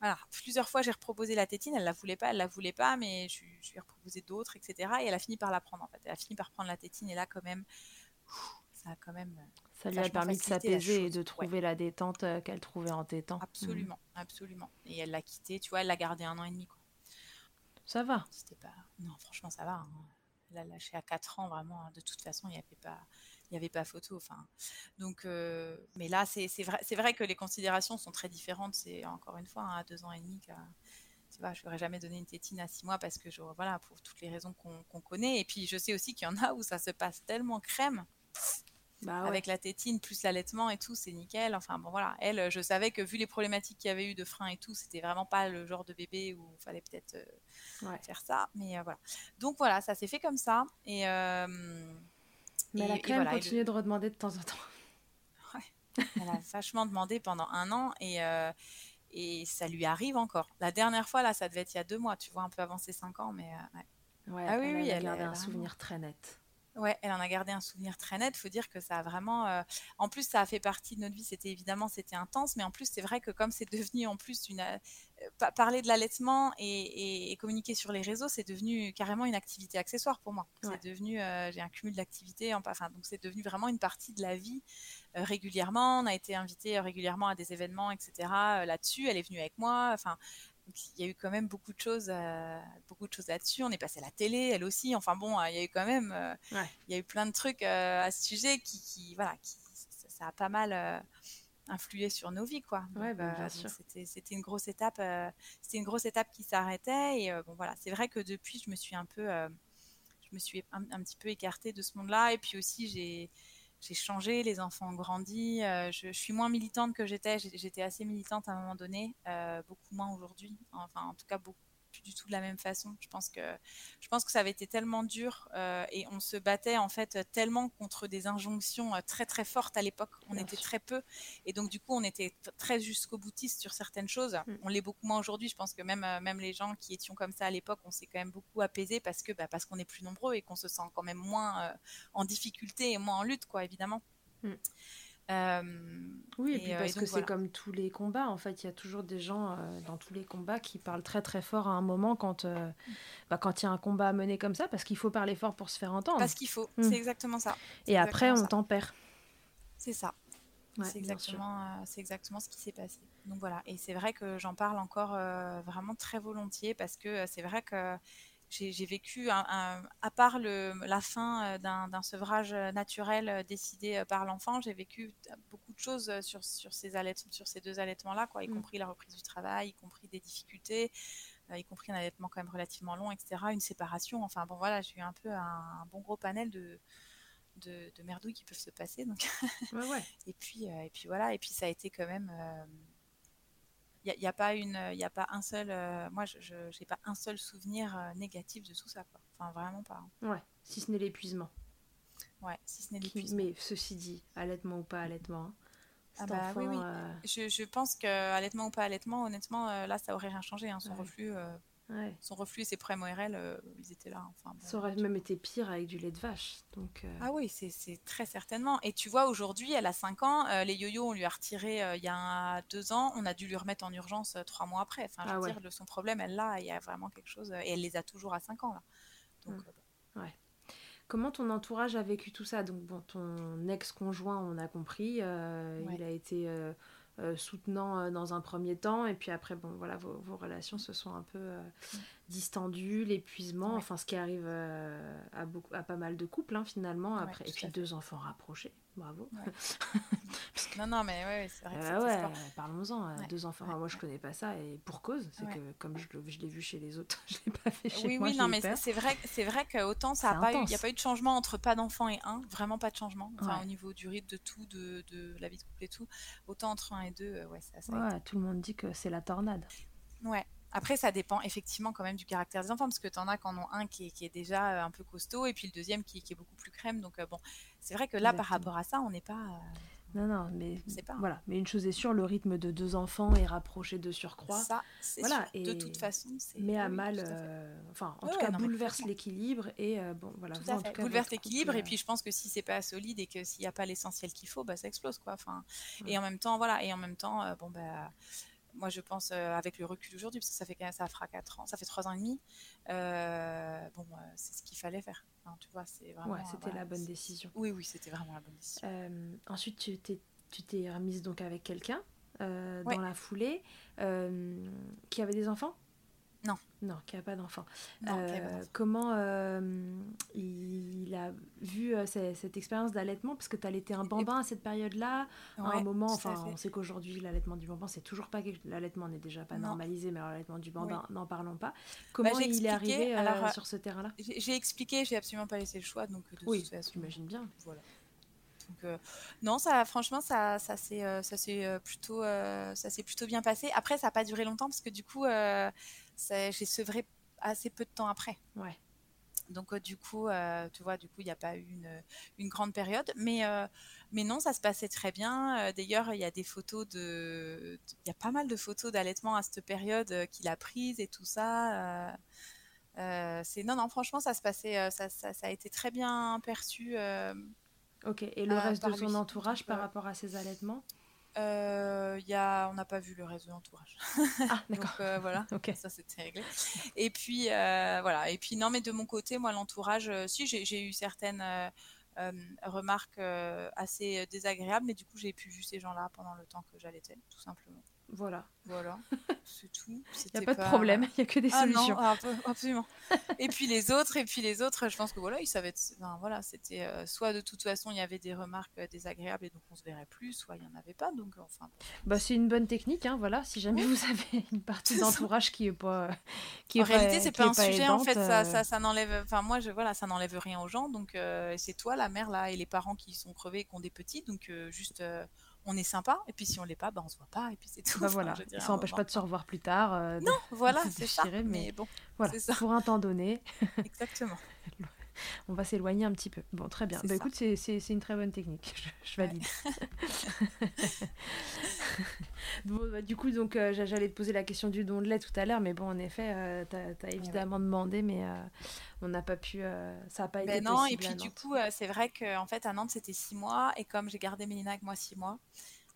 voilà, plusieurs fois j'ai reproposé la tétine, elle la voulait pas, elle la voulait pas, mais je, je lui ai reproposé d'autres, etc. Et elle a fini par la prendre en fait. Elle a fini par prendre la tétine et là quand même, ça a quand même Ça lui a permis de s'apaiser et de ouais. trouver la détente euh, qu'elle trouvait en tétant. absolument, absolument. Et elle l'a quitté, tu vois, elle l'a gardé un an et demi quoi. Ça va. C'était pas, non franchement ça va. hein. Elle l'a lâché à 4 ans vraiment. hein. De toute façon il n'y avait pas, il y avait pas photo. Enfin, donc, euh, mais là c'est vrai, c'est vrai que les considérations sont très différentes. C'est encore une fois hein, à deux ans et demi que tu vois, je n'aurais jamais donné une tétine à six mois parce que je, voilà, pour toutes les raisons qu'on connaît. Et puis, je sais aussi qu'il y en a où ça se passe tellement crème Bah ouais. avec la tétine plus l'allaitement et tout, c'est nickel. Enfin, bon, voilà. Elle, je savais que vu les problématiques qu'il y avait eu de frein et tout, c'était vraiment pas le genre de bébé où il fallait peut-être euh, Ouais. faire ça. Mais euh, voilà. Donc, voilà, ça s'est fait comme ça. Et. Mais elle a quand même voilà, continué de redemander de temps en temps. elle a vachement demandé pendant un an et, euh, et ça lui arrive encore. La dernière fois, là, ça devait être il y a deux mois, tu vois, un peu avancé cinq ans, mais euh, ouais. Ouais, Ah oui, elle oui, a elle- gardé elle un souvenir très net. Ouais, elle en a gardé un souvenir très net. Faut dire que ça a vraiment. euh, En plus, ça a fait partie de notre vie. C'était évidemment, c'était intense, mais en plus, c'est vrai que comme c'est devenu en plus une euh, pa- parler de l'allaitement et, et- et communiquer sur les réseaux, c'est devenu carrément une activité accessoire pour moi. Ouais. C'est devenu, euh, j'ai un cumul d'activités. en- Enfin, donc c'est devenu vraiment une partie de la vie régulièrement. On a été invité régulièrement à des événements, etc. là-dessus, elle est venue avec moi. Enfin. Donc, il y a eu quand même beaucoup de choses, euh, beaucoup de choses là-dessus. On est passé à la télé, elle aussi. Enfin bon, euh, il y a eu quand même, euh, Ouais. il y a eu plein de trucs euh, à ce sujet qui, qui voilà, qui, ça, ça a pas mal euh, influé sur nos vies, quoi. Ouais, bah, bien donc sûr. C'était, c'était une grosse étape, euh, c'était une grosse étape qui s'arrêtait. Et euh, bon voilà, c'est vrai que depuis, je me suis un peu, euh, je me suis un, un petit peu écartée de ce monde-là. Et puis aussi, j'ai j'ai changé, les enfants ont grandi, euh, je, suis moins militante que j'étais, j'étais assez militante à un moment donné, euh, beaucoup moins aujourd'hui, enfin en tout cas beaucoup du tout de la même façon. Je pense que je pense que ça avait été tellement dur euh, et on se battait en fait tellement contre des injonctions euh, très très fortes à l'époque. On était très peu et donc du coup on était très jusqu'au boutiste sur certaines choses. Mm. On l'est beaucoup moins aujourd'hui. Je pense que même euh, même les gens qui étions comme ça à l'époque, on s'est quand même beaucoup apaisé parce que bah, parce qu'on est plus nombreux et qu'on se sent quand même moins euh, en difficulté et moins en lutte quoi évidemment. Mm. Euh, Oui, et, Et, puis euh, parce et que c'est comme tous les combats, en fait, il y a toujours des gens euh, dans tous les combats qui parlent très très fort à un moment quand euh, bah, quand il y a un combat à mener comme ça, parce qu'il faut parler fort pour se faire entendre. parce qu'il faut, Mm. c'est exactement ça. Et après, on tempère. C'est ça. Ouais, c'est exactement, euh, c'est exactement ce qui s'est passé. Donc voilà, et c'est vrai que j'en parle encore euh, vraiment très volontiers parce que euh, c'est vrai que j'ai vécu, un, un- à part le, la fin euh, d'un sevrage euh, naturel euh, décidé par l'enfant, j'ai vécu beaucoup de choses sur, sur, ces, allaitements, sur ces deux allaitements-là, quoi, y Mm. compris la reprise du travail, y compris des difficultés, euh, y compris un allaitement quand même relativement long, etc., une séparation. Enfin bon, voilà, j'ai eu un peu un, un bon gros panel de, de, de merdouilles qui peuvent se passer. Donc Ouais, ouais. et puis, euh, et puis voilà, et puis ça a été quand même. Il n'y a, a pas une, il a pas un seul. euh, moi, je n'ai pas un seul souvenir euh, négatif de tout ça, quoi. Enfin, vraiment pas. hein. Ouais, si ce n'est l'épuisement. Ouais, si ce n'est l'épuisement. Mais ceci dit, allaitement ou pas allaitement, hein, Ah bah enfant, oui, oui. euh, Je, je pense que allaitement ou pas allaitement, honnêtement, euh, là, ça aurait rien changé. hein. Son Ouais. reflux, euh, ouais, son reflux et ses problèmes ORL, euh, ils étaient là. Enfin, bon, ça aurait même été pire avec du lait de vache. Donc, euh, Ah oui, c'est très certainement. Et tu vois, aujourd'hui, elle a 5 ans. euh, les yo-yo, on lui a retiré il y a 2 ans. On a dû lui remettre en urgence 3 mois après. Enfin, je Ah veux ouais. dire, le- son problème, elle l'a. Il y a vraiment quelque chose. Et elle les a toujours à 5 ans, là. Donc, Mm. bon. Comment ton entourage a vécu tout ça? Donc bon, ton ex-conjoint, on a compris, Ouais. il a été soutenant euh, dans un premier temps, et puis après, bon, voilà, vos, vos relations se sont un peu distendues, l'épuisement, Ouais. enfin ce qui arrive euh, à, beaucoup, à pas mal de couples hein, finalement, Ouais, après, et puis deux enfants rapprochés, bravo. Non, non, mais ouais, c'est vrai que Euh, parlons-en, euh, deux enfants, Enfin, moi je connais pas ça, et pour cause, c'est que comme je, l'ai vu chez les autres, je l'ai pas fait chez Oui, moi, oui, j'ai non, mais c'est vrai, c'est vrai qu'autant ça a C'est pas eu, il n'y a pas eu de changement entre pas d'enfant et un, vraiment pas de changement, enfin au niveau du rythme de tout, de, de la vie de couple et tout, autant entre un et deux, ouais, ça, ça été Ouais, tout le monde dit que c'est la tornade. Ouais. Après, ça dépend effectivement quand même du caractère des enfants, parce que tu en as qui en ont un qui est, qui est déjà euh, un peu costaud, et puis le deuxième qui, qui est beaucoup plus crème. Donc, euh, bon, c'est vrai que là, par rapport à ça, on n'est pas. euh, Non, non, mais pas. voilà. Mais une chose est sûre, le rythme de deux enfants est rapproché de surcroît. Ça, c'est Voilà, sûr. De toute façon, c'est. met à oui, mal, euh, enfin, en Ouais, tout cas, non, mais bouleverse l'équilibre et euh, bon, voilà. Tout vous, à en fait. tout cas, Bouleverse l'équilibre et puis je pense que si c'est pas solide et que s'il n'y a pas l'essentiel qu'il faut, bah ça explose quoi. Enfin, Ouais. et en même temps voilà et en même temps bon bah moi je pense euh, avec le recul aujourd'hui parce que ça fait ça fera quatre ans, ça fait trois ans et demi. euh, bon euh, c'est ce qu'il fallait faire. Tu vois c'est vraiment. ouais, c'était voilà, la bonne décision. Oui oui c'était vraiment la bonne décision. Ensuite, tu t'es, tu t'es remise donc avec quelqu'un euh, Ouais. dans la foulée euh, qui avait des enfants? Non. Non, qui n'a pas Euh, ok, bon. comment euh, il a vu euh, ce- cette expérience d'allaitement? Parce que tu allaité un bambin à cette période-là. à un moment, enfin, on sait qu'aujourd'hui, l'allaitement du bambin, c'est toujours pas quelque... L'allaitement n'est déjà pas Non. normalisé, mais l'allaitement du bambin, n'en parlons pas. Comment j'ai il est arrivé alors, sur ce terrain-là? J'ai expliqué, j'ai absolument pas laissé le choix donc de Oui, j'imagine bien. Voilà. Donc, euh, non, ça, franchement, ça, ça s'est, euh, ça s'est euh, plutôt, ça s'est plutôt bien passé. Après, ça n'a pas duré longtemps parce que du coup, j'ai sevré assez peu de temps après. Ouais. Donc, euh, du coup, euh, tu vois, du coup, il n'y a pas eu une, une grande période. Mais, euh, mais non, ça se passait très bien. D'ailleurs, il y a des photos de. Il y a pas mal de photos d'allaitement à cette période qu'il a prises et tout ça. C'est non, non, franchement, ça se passait. Ça, ça, ça a été très bien perçu. Ok. Et le reste de son lui. entourage par rapport à ses allaitements? Euh, y a, on n'a pas vu le reste de l'entourage. Ah, Donc d'accord. euh, voilà. Ça c'était réglé. Et puis euh, voilà. Et puis non, mais de mon côté, moi l'entourage, si j'ai eu certaines remarques assez désagréables, mais du coup j'ai pu vu ces gens-là pendant le temps que j'allaitais, tout simplement. Voilà. Voilà, c'est tout. Il n'y a pas de problème, il n'y a que des Ah solutions. non, ah, ab- absolument. et puis les autres, et puis les autres, je pense que voilà, ils savaient. enfin, voilà, c'était euh, soit de toute façon il y avait des remarques euh, désagréables et donc on se verrait plus, soit il y en avait pas. Donc enfin, Bah, c'est une bonne technique, hein, voilà. Si jamais vous avez une partie d'entraurage qui est pas, qui est en réalité, c'est pas un sujet. En fait, ça, euh, ça, ça n'enlève. Enfin, moi, je voilà, ça n'enlève rien aux gens. Donc, euh, c'est toi, la mère là, et les parents qui sont crevés et qui ont des petits. Donc, juste, on est sympa. Et puis, si on l'est pas, bah, on se voit pas. Et puis, c'est tout. Bah Enfin, voilà, dire, ça n'empêche pas de se revoir plus tard. euh, Non, voilà, c'est ça. mais- Mais bon, voilà, ça. pour un temps donné, exactement. on va s'éloigner un petit peu. Bon, très bien. Bah écoute, c'est- une très bonne technique. Je, je Ouais. Bon, bah, du coup, donc euh, j'a- j'allais te poser la question du don de lait tout à l'heure, mais bon, en effet, euh, t'as as évidemment demandé, mais euh, on n'a pas pu, euh, ça n'a pas été Ben non, et puis du coup, c'est vrai qu'en fait, à Nantes, c'était six mois. Et comme j'ai gardé Mélina avec moi six mois,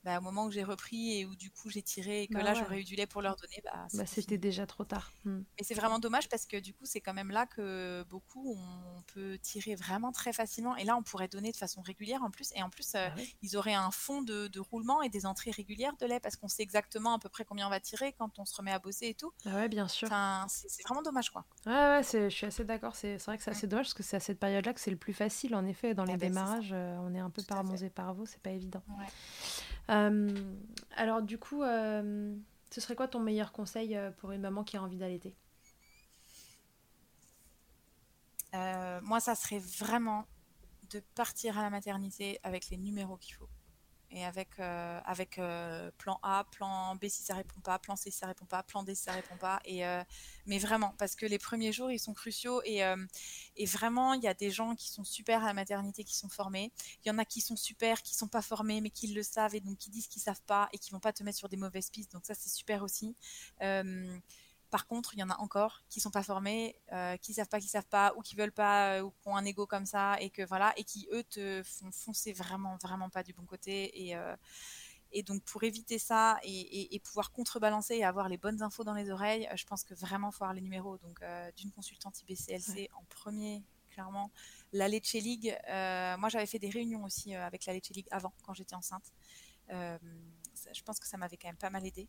bah, au moment où j'ai repris et où du coup j'ai tiré et que Bah là ouais. j'aurais eu du lait pour leur donner, bah, Bah, c'était déjà trop tard. Hmm. Et c'est vraiment dommage parce que du coup, c'est quand même là que beaucoup on peut tirer vraiment très facilement. Et là, on pourrait donner de façon régulière en plus. Et en plus, euh, Ah oui. ils auraient un fond de, de roulement et des entrées régulières de lait parce qu'on sait exactement à peu près combien on va tirer quand on se remet à bosser et tout. Ah ouais, bien sûr. Enfin, c'est vraiment dommage quoi. Ouais, ouais, je suis assez d'accord. C'est vrai que c'est assez dommage parce que c'est à cette période-là que c'est le plus facile. En effet, dans les ça. démarrages, euh, on est un peu à fait. par par vous, c'est pas évident. Ouais. Euh, alors, du coup, euh, ce serait quoi ton meilleur conseil euh, pour une maman qui a envie d'allaiter? Moi, ça serait vraiment de partir à la maternité avec les numéros qu'il faut. Et avec, euh, avec euh, plan A, plan B si ça répond pas, plan C si ça répond pas, plan D si ça répond pas. Et, euh, mais vraiment, parce que les premiers jours, ils sont cruciaux. Et, et vraiment, il y a des gens qui sont super à la maternité, qui sont formés. Il y en a qui sont super, qui sont pas formés, mais qui le savent et donc qui disent qu'ils savent pas et qui vont pas te mettre sur des mauvaises pistes. Donc ça, c'est super aussi. Par contre, il y en a encore qui sont pas formés, euh, qui savent pas, qui savent pas, ou qui veulent pas, euh, ou qui ont un ego comme ça, et que voilà, et qui eux te font foncer vraiment, vraiment pas du bon côté. Et, euh, et donc pour éviter ça et, et- et pouvoir contrebalancer et avoir les bonnes infos dans les oreilles, je pense que vraiment faut avoir les numéros. Donc euh, d'une consultante IBCLC en premier, clairement. La Leche League, moi j'avais fait des réunions aussi avec la Leche League avant, quand j'étais enceinte. Ça- je pense que ça m'avait quand même pas mal aidé.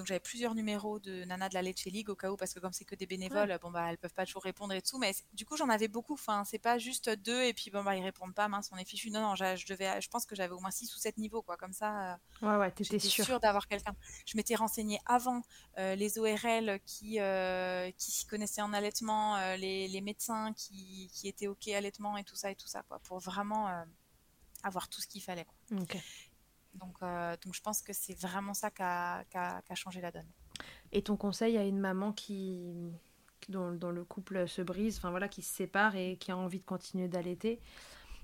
Donc j'avais plusieurs numéros de Nana de la Leche League au cas où parce que comme c'est que des bénévoles, bon bah elles peuvent pas toujours répondre et tout, mais du coup j'en avais beaucoup. Enfin c'est pas juste deux et puis bon bah ils répondent pas, mince on est fichu. Non non, je devais, je pense que j'avais au moins six ou sept niveaux quoi, comme ça. euh, Ouais, ouais, t'étais sûre. sûre d'avoir quelqu'un. Je m'étais renseignée avant euh, les ORL qui, euh, qui s'y connaissaient en allaitement, euh, les, les médecins qui, qui étaient OK allaitement et tout ça et tout ça, quoi, pour vraiment avoir tout ce qu'il fallait. quoi. Donc, euh, donc je pense que c'est vraiment ça qui a, qui a- a changé la donne. Et ton conseil à une maman qui dont, dont le couple se brise, enfin voilà, qui se sépare et qui a envie de continuer d'allaiter,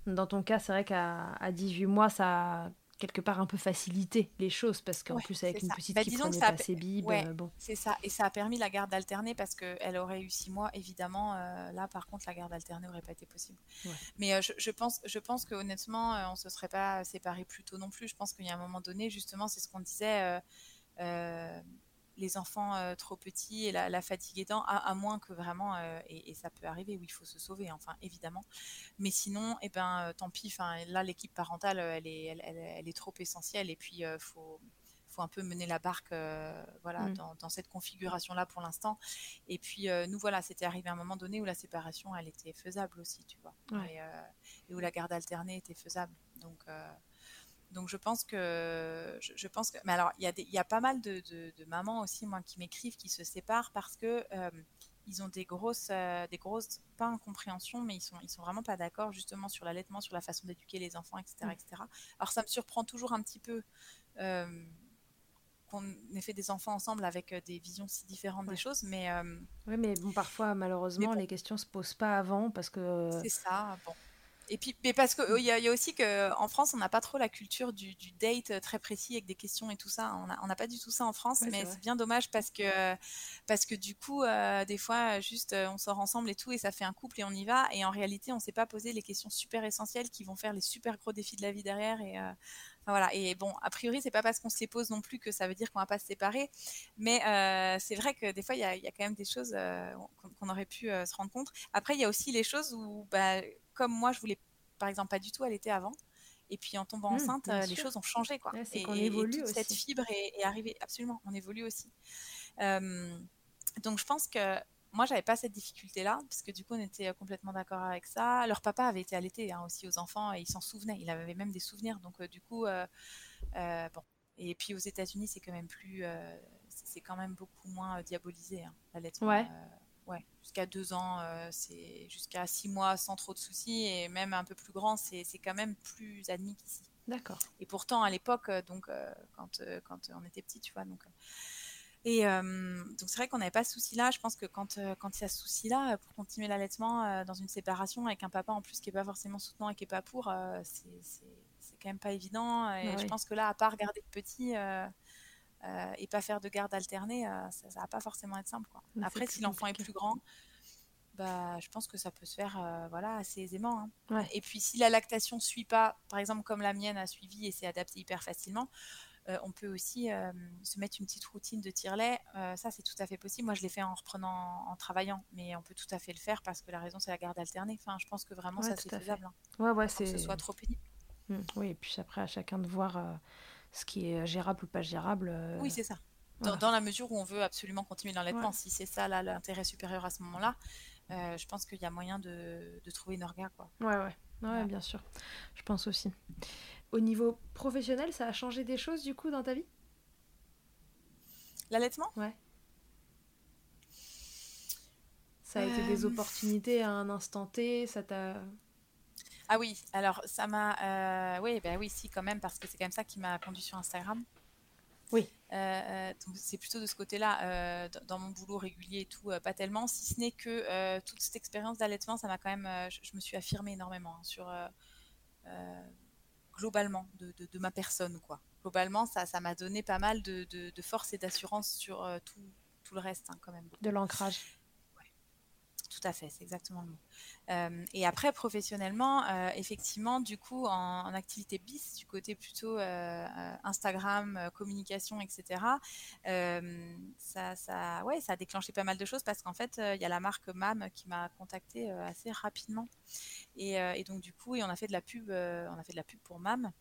Dans ton cas, c'est vrai qu'à 18 mois, ça quelque part un peu facilité les choses parce qu'en plus avec une petite bah, qui prenait pas ses bibes, euh, bon. C'est ça, et ça a permis la garde alternée parce qu'elle aurait eu six mois, évidemment. Euh, là, par contre, la garde alternée n'aurait pas été possible. Mais euh, je, pense, je pense que honnêtement, on se serait pas séparés plus tôt non plus. Je pense qu'il y a un moment donné, justement, c'est ce qu'on disait les enfants euh, trop petits et la, fatigue étant, à, moins que vraiment, euh, et, ça peut arriver, où il faut se sauver, enfin évidemment. Mais sinon, eh ben, euh, tant pis. Enfin, là, l'équipe parentale, elle est, elle, est trop essentielle, et puis il faut faut un peu mener la barque voilà mmh. dans, cette configuration là pour l'instant et puis nous voilà c'était arrivé à un moment donné où la séparation elle était faisable aussi tu vois et, et, où la garde alternée était faisable donc donc je pense que, je, pense que, mais alors il y a il y a pas mal de, de, mamans aussi moi qui m'écrivent qui se séparent parce que euh, ils ont des grosses, euh, des grosses pas incompréhensions, mais ils sont, ils sont vraiment pas d'accord justement sur l'allaitement, sur la façon d'éduquer les enfants, etc., etc. Alors ça me surprend toujours un petit peu. Euh, qu'on ait fait des enfants ensemble avec des visions si différentes des choses, mais oui, mais bon, parfois malheureusement les questions se posent pas avant parce que c'est ça. Bon, et puis, mais parce qu'il y, a, y a aussi qu'en France, on n'a pas trop la culture du, date euh, très précis avec des questions et tout ça. On n'a pas du tout ça en France, mais c'est bien dommage parce que, parce que du coup, euh, des fois, juste euh, on sort ensemble et tout, et ça fait un couple et on y va. Et en réalité, on ne s'est pas posé les questions super essentielles qui vont faire les super gros défis de la vie derrière. Et, voilà. Et bon, a priori, c'est pas parce qu'on se les pose non plus que ça veut dire qu'on va pas se séparer. Mais c'est vrai que des fois, il y a, y a, quand même des choses qu'on aurait pu se rendre compte. Après, il y a aussi les choses où, bah, comme moi, je voulais par exemple pas du tout allaiter avant. Et puis en tombant mmh, enceinte, euh, les choses ont changé. Quoi. et, évolue toute cette fibre est, arrivée. Absolument, on évolue aussi. Euh, donc je pense que moi, j'avais pas cette difficulté-là, parce que du coup, on était complètement d'accord avec ça. Leur papa avait été allaité hein, aussi aux enfants et il s'en souvenait. Il avait même des souvenirs. Donc, euh, du coup, bon. Et puis aux États-Unis, c'est quand même plus, c'est quand même beaucoup moins diabolisé hein, l'allaitement. Ouais ouais, jusqu'à deux ans, euh, c'est jusqu'à six mois sans trop de soucis et même un peu plus grand, c'est quand même plus admis qu'ici. D'accord. Et pourtant à l'époque, euh, donc euh, quand quand on était petit, tu vois, donc. Et donc c'est vrai qu'on n'avait pas ce souci-là. Je pense que quand quand il y a ce souci-là, pour continuer l'allaitement dans une séparation avec un papa en plus qui est pas forcément soutenant et qui est pas pour, c'est quand même pas évident. Et je pense que là, à part garder le petit euh, et pas faire de garde alternée, euh, ça, ça va pas forcément être simple. Quoi. Après, si l'enfant est plus grand, bah, je pense que ça peut se faire euh, voilà, assez aisément. Hein. Et puis, si la lactation suit pas, par exemple, comme la mienne a suivi et s'est adaptée hyper facilement, on peut aussi se mettre une petite routine de tire-lait. ça, c'est tout à fait possible. Moi, je l'ai fait en reprenant, en travaillant, mais on peut tout à fait le faire parce que la raison, c'est la garde alternée. Enfin, je pense que vraiment, ça, c'est faisable. Hein. Ouais, ouais, c'est... Que ce soit trop pénible. Mmh. oui, et puis après, à chacun de voir ce qui est gérable ou pas gérable. Euh, oui, c'est ça. Dans, la mesure où on veut absolument continuer l'enlèvement, si c'est ça l'intérêt supérieur à ce moment-là, euh, je pense qu'il y a moyen de, trouver une orga. Quoi. Ouais, ouais, ouais, bien sûr. Je pense aussi. Au niveau professionnel, ça a changé des choses du coup dans ta vie? L'allaitement? Ouais. Ça a été des euh. opportunités à un instant T, ça t'a ah oui, alors ça m'a. Euh, oui, ben oui, si, quand même, parce que c'est quand même ça qui m'a conduit sur Instagram. Oui. Euh, euh, donc c'est plutôt de ce côté-là, dans mon boulot régulier et tout, pas tellement, si ce n'est que toute cette expérience d'allaitement, ça m'a quand même. Je, me suis affirmée énormément hein, sur. globalement, de, de, ma personne, quoi. Globalement, ça ça m'a donné pas mal de, de force et d'assurance sur tout, tout, le reste, hein, quand même. De l'ancrage. Tout à fait, c'est exactement le mot. Euh, et après, professionnellement, euh, effectivement, du coup, en, activité bis, du côté plutôt euh, Instagram, communication, etc., ça, ouais, ça a déclenché pas mal de choses parce qu'en fait, il y a la marque MAM qui m'a contacté assez rapidement. Et, et, donc, du coup, et on a fait de la pub, on a fait de la pub pour MAM.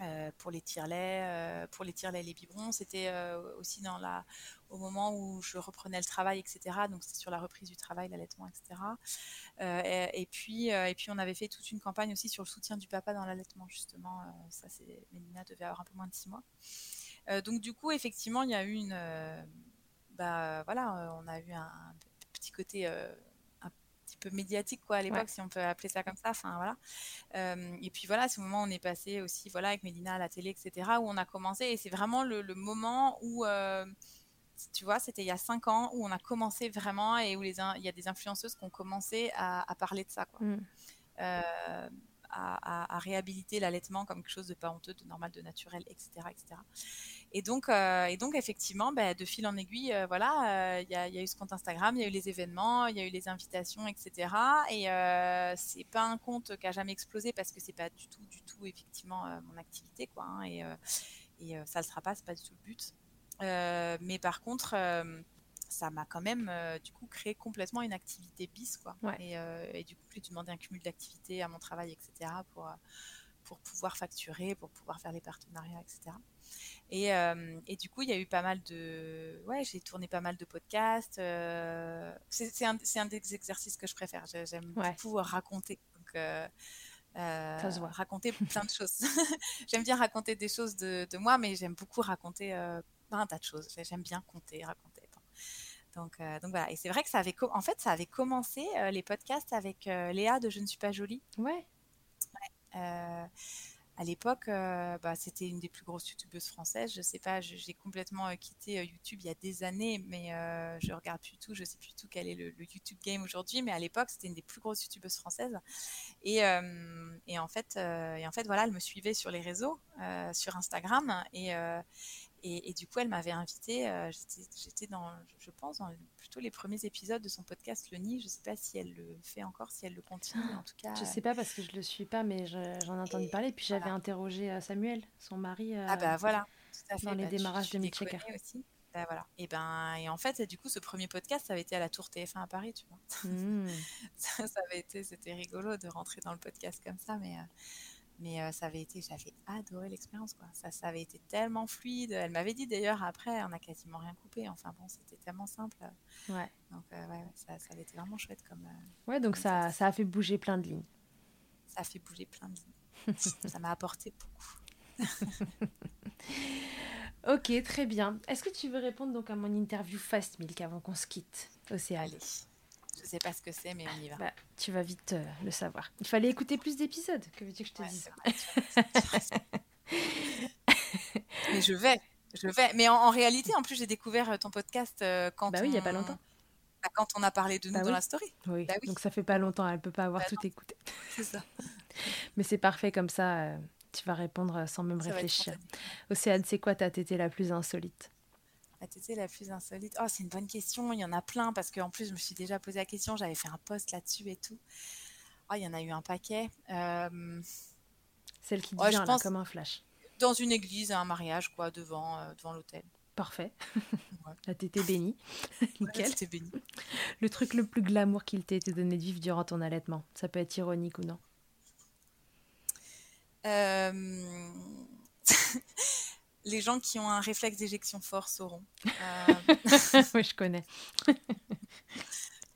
Euh, pour les tire-laits, euh, pour les tire-laits et les biberons. C'était euh, aussi au moment où je reprenais le travail, etc. Donc c'était sur la reprise du travail, l'allaitement, etc. Et, puis, et puis on avait fait toute une campagne aussi sur le soutien du papa dans l'allaitement, justement. ça, c'est Mélina devait avoir un peu moins de six mois. donc du coup, effectivement, il y a eu une, bah voilà, on a eu un petit côté peu médiatique quoi à l'époque si on peut appeler ça comme ça enfin voilà. Euh, et puis voilà ce moment on est passé aussi voilà avec Mélina à la télé etc où on a commencé et c'est vraiment le, moment où euh, tu vois c'était il y a cinq ans où on a commencé vraiment et où les il y a des influenceuses qui ont commencé à, parler de ça quoi. Mm. euh, à, réhabiliter l'allaitement comme quelque chose de pas honteux, de normal, de naturel, etc. etc. Et, donc, euh, et donc, effectivement, bah, de fil en aiguille, euh, voilà, il y, a eu ce compte Instagram, il y a eu les événements, il y a eu les invitations, etc. Et c'est pas un compte qui a jamais explosé parce que c'est pas du tout, du tout, effectivement, mon activité, quoi. Hein, et, et ça le sera pas, c'est pas du tout le but. mais par contre, ça m'a quand même euh, du coup créé complètement une activité bis quoi. Euh, et, du coup j'ai demandé un cumul d'activités à mon travail etc pour euh, pour pouvoir facturer, pour pouvoir faire les partenariats etc. Et, et du coup il y a eu pas mal de ouais j'ai tourné pas mal de podcasts. c'est un, un, des exercices que je préfère. J'aime beaucoup raconter donc raconter plein de choses. j'aime bien raconter des choses de, de moi, mais j'aime beaucoup raconter un tas de choses. J'aime bien compter, raconter. Donc, euh, donc voilà. Et c'est vrai que ça avait, en fait, ça avait commencé euh, les podcasts avec euh, Léa de Je ne suis pas jolie. Ouais. à l'époque, bah, c'était une des plus grosses youtubeuses françaises. Je sais pas, j'ai complètement quitté YouTube il y a des années, mais je regarde plus tout. Je sais plus tout quel est le, YouTube game aujourd'hui, mais à l'époque, c'était une des plus grosses youtubeuses françaises. Et, et en fait, et en fait, voilà, elle me suivait sur les réseaux, sur Instagram, et et, du coup, elle m'avait invitée. Euh, j'étais dans, je pense, dans plutôt les premiers épisodes de son podcast Le Nid. Je ne sais pas si elle le fait encore, si elle le continue. En tout cas, je ne sais pas parce que je le suis pas, mais j'en ai entendu parler. Puis j'avais interrogé euh, Samuel, son mari. Euh, ah bah voilà, tout à fait. Dans les bah, démarrages de Milchecker. aussi. Bah, voilà. Et ben et en fait, du coup, ce premier podcast, ça avait été à la Tour TF1 à Paris, tu vois. Mmh. ça, ça, avait été, c'était rigolo de rentrer dans le podcast comme ça, mais. Mais euh, ça avait été, j'avais adoré l'expérience, quoi. Ça, ça avait été tellement fluide. Elle m'avait dit d'ailleurs après, on a quasiment rien coupé. Enfin bon, c'était tellement simple. Ouais. Donc euh, ouais, ça, ça, avait été vraiment chouette comme. Euh, ouais, donc ça, ça a fait bouger plein de lignes. Ça a fait bouger plein de lignes. ça m'a apporté beaucoup. ok, très bien. Est-ce que tu veux répondre donc à mon interview Fast Milk avant qu'on se quitte, Océane Allez. Je sais pas ce que c'est, mais on y va. Bah, tu vas vite euh, le savoir. Il fallait écouter plus d'épisodes. Que veux-tu que je te dise Mais je vais, je vais. Mais en, réalité, en plus, j'ai découvert euh, ton podcast euh, quand. Bah oui, il y a pas longtemps. Bah, quand on a parlé de nous bah dans la story. Oui. oui. Donc ça fait pas longtemps. Elle peut pas avoir tout écouté. C'est ça. mais c'est parfait comme ça. tu vas répondre sans même réfléchir. Océane, c'est quoi ta tétée la plus insolite? La la plus insolite Oh, c'est une bonne question. Il y en a plein parce qu'en plus, je me suis déjà posé la question. J'avais fait un post là-dessus et tout. Oh, il y en a eu un paquet. Euh, Celle qui devient je pense... comme un flash. Dans une église, un mariage, quoi, devant, euh, devant l'hôtel. Parfait. La tétée bénie. Nickel. La bénie. Le truc le plus glamour qu'il t'ait été donné de vivre durant ton allaitement. Ça peut être ironique ou non euh... les gens qui ont un réflexe d'éjection fort sauront. Euh, oui, je connais.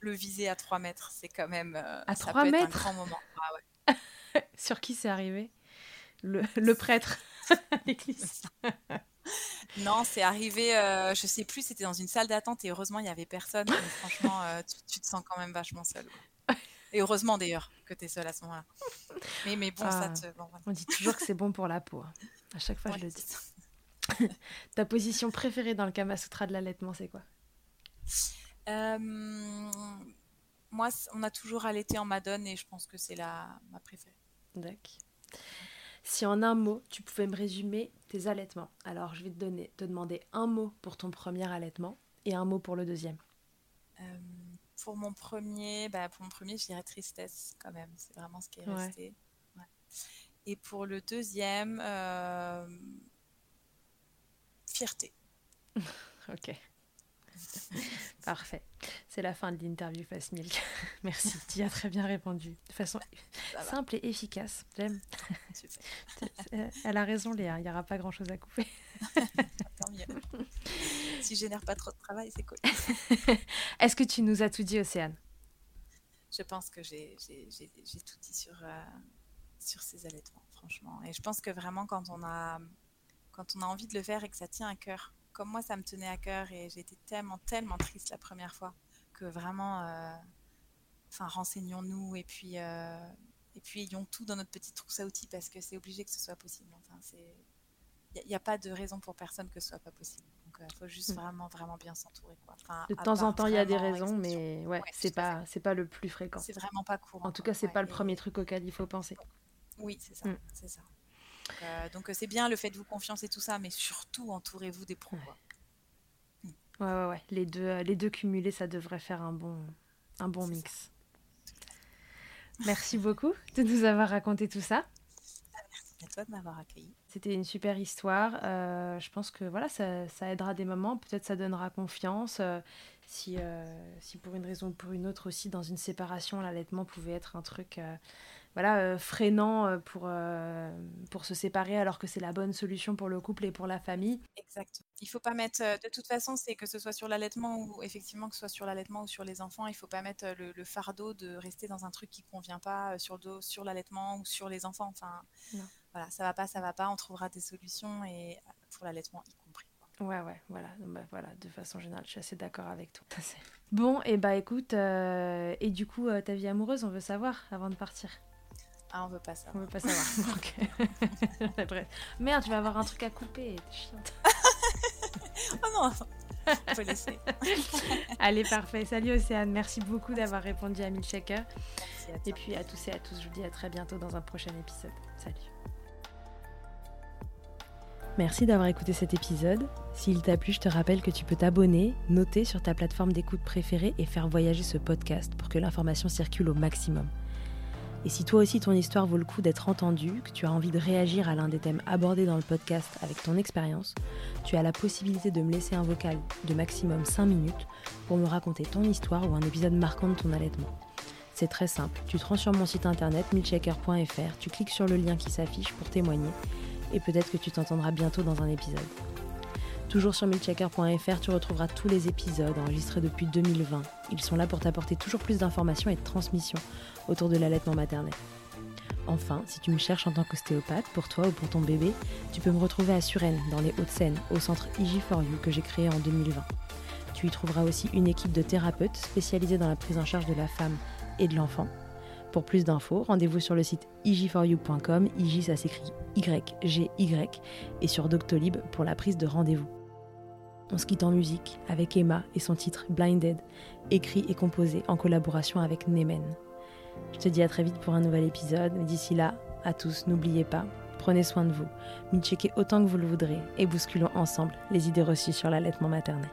le viser à 3 mètres, c'est quand même. Euh, à 3 mètres un grand moment. Ah Sur qui c'est arrivé? Le, le, prêtre à l'église. non, c'est arrivé, euh, je sais plus, c'était dans une salle d'attente et heureusement il n'y avait personne. franchement, euh, tu, te sens quand même vachement seul. Et heureusement d'ailleurs que tu es seule à ce moment-là. Mais, mais bon, ça ah, te. On dit toujours que c'est bon pour la peau. Hein. À chaque fois, je le dis. Ta position préférée dans le Kama Sutra de l'allaitement, c'est quoi? Euh, Moi, on a toujours allaité en madone et je pense que c'est la ma préférée. D'accord. Si en un mot, tu pouvais me résumer tes allaitements, alors je vais te, donner, te demander un mot pour ton premier allaitement et un mot pour le deuxième. Euh, pour mon premier, bah, pour mon premier, je dirais tristesse quand même. C'est vraiment ce qui est resté. Et pour le deuxième, euh, fierté. ok. Parfait. C'est la fin de l'interview Fast Milk. Merci, tu as très bien répondu. De façon simple et efficace. J'aime. Elle a raison, Léa. Il n'y aura pas grand chose à couper. Tant mieux. Si je génère pas trop de travail, c'est cool. Est-ce que tu nous as tout dit, Océane? Je pense que j'ai tout dit sur, euh, sur ces allaitements, franchement. Et je pense que vraiment, quand on a quand on a envie de le faire et que ça tient à cœur. Comme moi, ça me tenait à cœur et j'étais tellement, tellement triste la première fois que vraiment, euh, enfin, renseignons-nous et puis, euh, et puis ayons tout dans notre petite trousse à outils parce que c'est obligé que ce soit possible. Enfin, c'est, il n'y a, pas de raison pour personne que ce soit pas possible. Donc, il euh, faut juste mm. vraiment, vraiment bien s'entourer. de temps en temps, il y a des raisons, mais ouais, c'est pas, c'est pas le plus fréquent. C'est vraiment pas courant. En tout cas, c'est pas le premier truc auquel il faut penser. Oui, c'est ça. Mm. C'est ça. Donc c'est bien le fait de vous confiance et tout ça, mais surtout entourez-vous des pros. Ouais. ouais, ouais, Les deux, les deux cumulés, ça devrait faire un bon, un bon mix. Merci beaucoup de nous avoir raconté tout ça. Merci à toi de m'avoir accueilli. C'était une super histoire. Euh, je pense que voilà, ça, ça aidera des moments. Peut-être ça donnera confiance. Euh, si, euh, si pour une raison ou pour une autre aussi, dans une séparation, l'allaitement pouvait être un truc voilà, freinant pour, pour se séparer alors que c'est la bonne solution pour le couple et pour la famille. Exactement. Il faut pas mettre, de toute façon, c'est que ce soit sur l'allaitement ou effectivement que ce soit sur l'allaitement ou sur les enfants, il faut pas mettre le, fardeau de rester dans un truc qui convient pas sur, sur l'allaitement ou sur les enfants. Enfin, voilà, ça va pas, ça va pas, on trouvera des solutions et pour l'allaitement y compris. Ouais, ouais, voilà, bah, voilà, de façon générale, je suis assez d'accord avec toi. Bon, et bah écoute, euh, et du coup, euh, ta vie amoureuse, on veut savoir avant de partir. Ah, on veut pas savoir. On veut pas savoir. ok. Merde, tu vas avoir un truc à couper, t'es chiante. oh non, on peut laisser. Allez, parfait. Salut Océane, merci beaucoup d'avoir répondu à Milkshaker. Et puis à tous et à tous, je vous dis à très bientôt dans un prochain épisode. Salut. Merci d'avoir écouté cet épisode. S'il t'a plu, je te rappelle que tu peux t'abonner, noter sur ta plateforme d'écoute préférée et faire voyager ce podcast pour que l'information circule au maximum. Et si toi aussi ton histoire vaut le coup d'être entendue, que tu as envie de réagir à l'un des thèmes abordés dans le podcast avec ton expérience, tu as la possibilité de me laisser un vocal de maximum 5 minutes pour me raconter ton histoire ou un épisode marquant de ton allaitement. C'est très simple, tu te rends sur mon site internet milchecker.fr, tu cliques sur le lien qui s'affiche pour témoigner et peut-être que tu t'entendras bientôt dans un épisode. Toujours sur milchecker.fr, tu retrouveras tous les épisodes enregistrés depuis 2020. Ils sont là pour t'apporter toujours plus d'informations et de transmissions autour de l'allaitement maternel. Enfin, si tu me cherches en tant qu'ostéopathe, pour toi ou pour ton bébé, tu peux me retrouver à Suresnes, dans les Hauts-de-Seine, au centre IG4U que j'ai créé en 2020. Tu y trouveras aussi une équipe de thérapeutes spécialisés dans la prise en charge de la femme et de l'enfant, pour plus d'infos, rendez-vous sur le site ig4u.com, IG ça s'écrit Y-G-Y, et sur Doctolib pour la prise de rendez-vous. On se quitte en musique avec Emma et son titre Blinded, écrit et composé en collaboration avec Nemen. Je te dis à très vite pour un nouvel épisode, d'ici là, à tous, n'oubliez pas, prenez soin de vous, me checkez autant que vous le voudrez et bousculons ensemble les idées reçues sur l'allaitement maternel.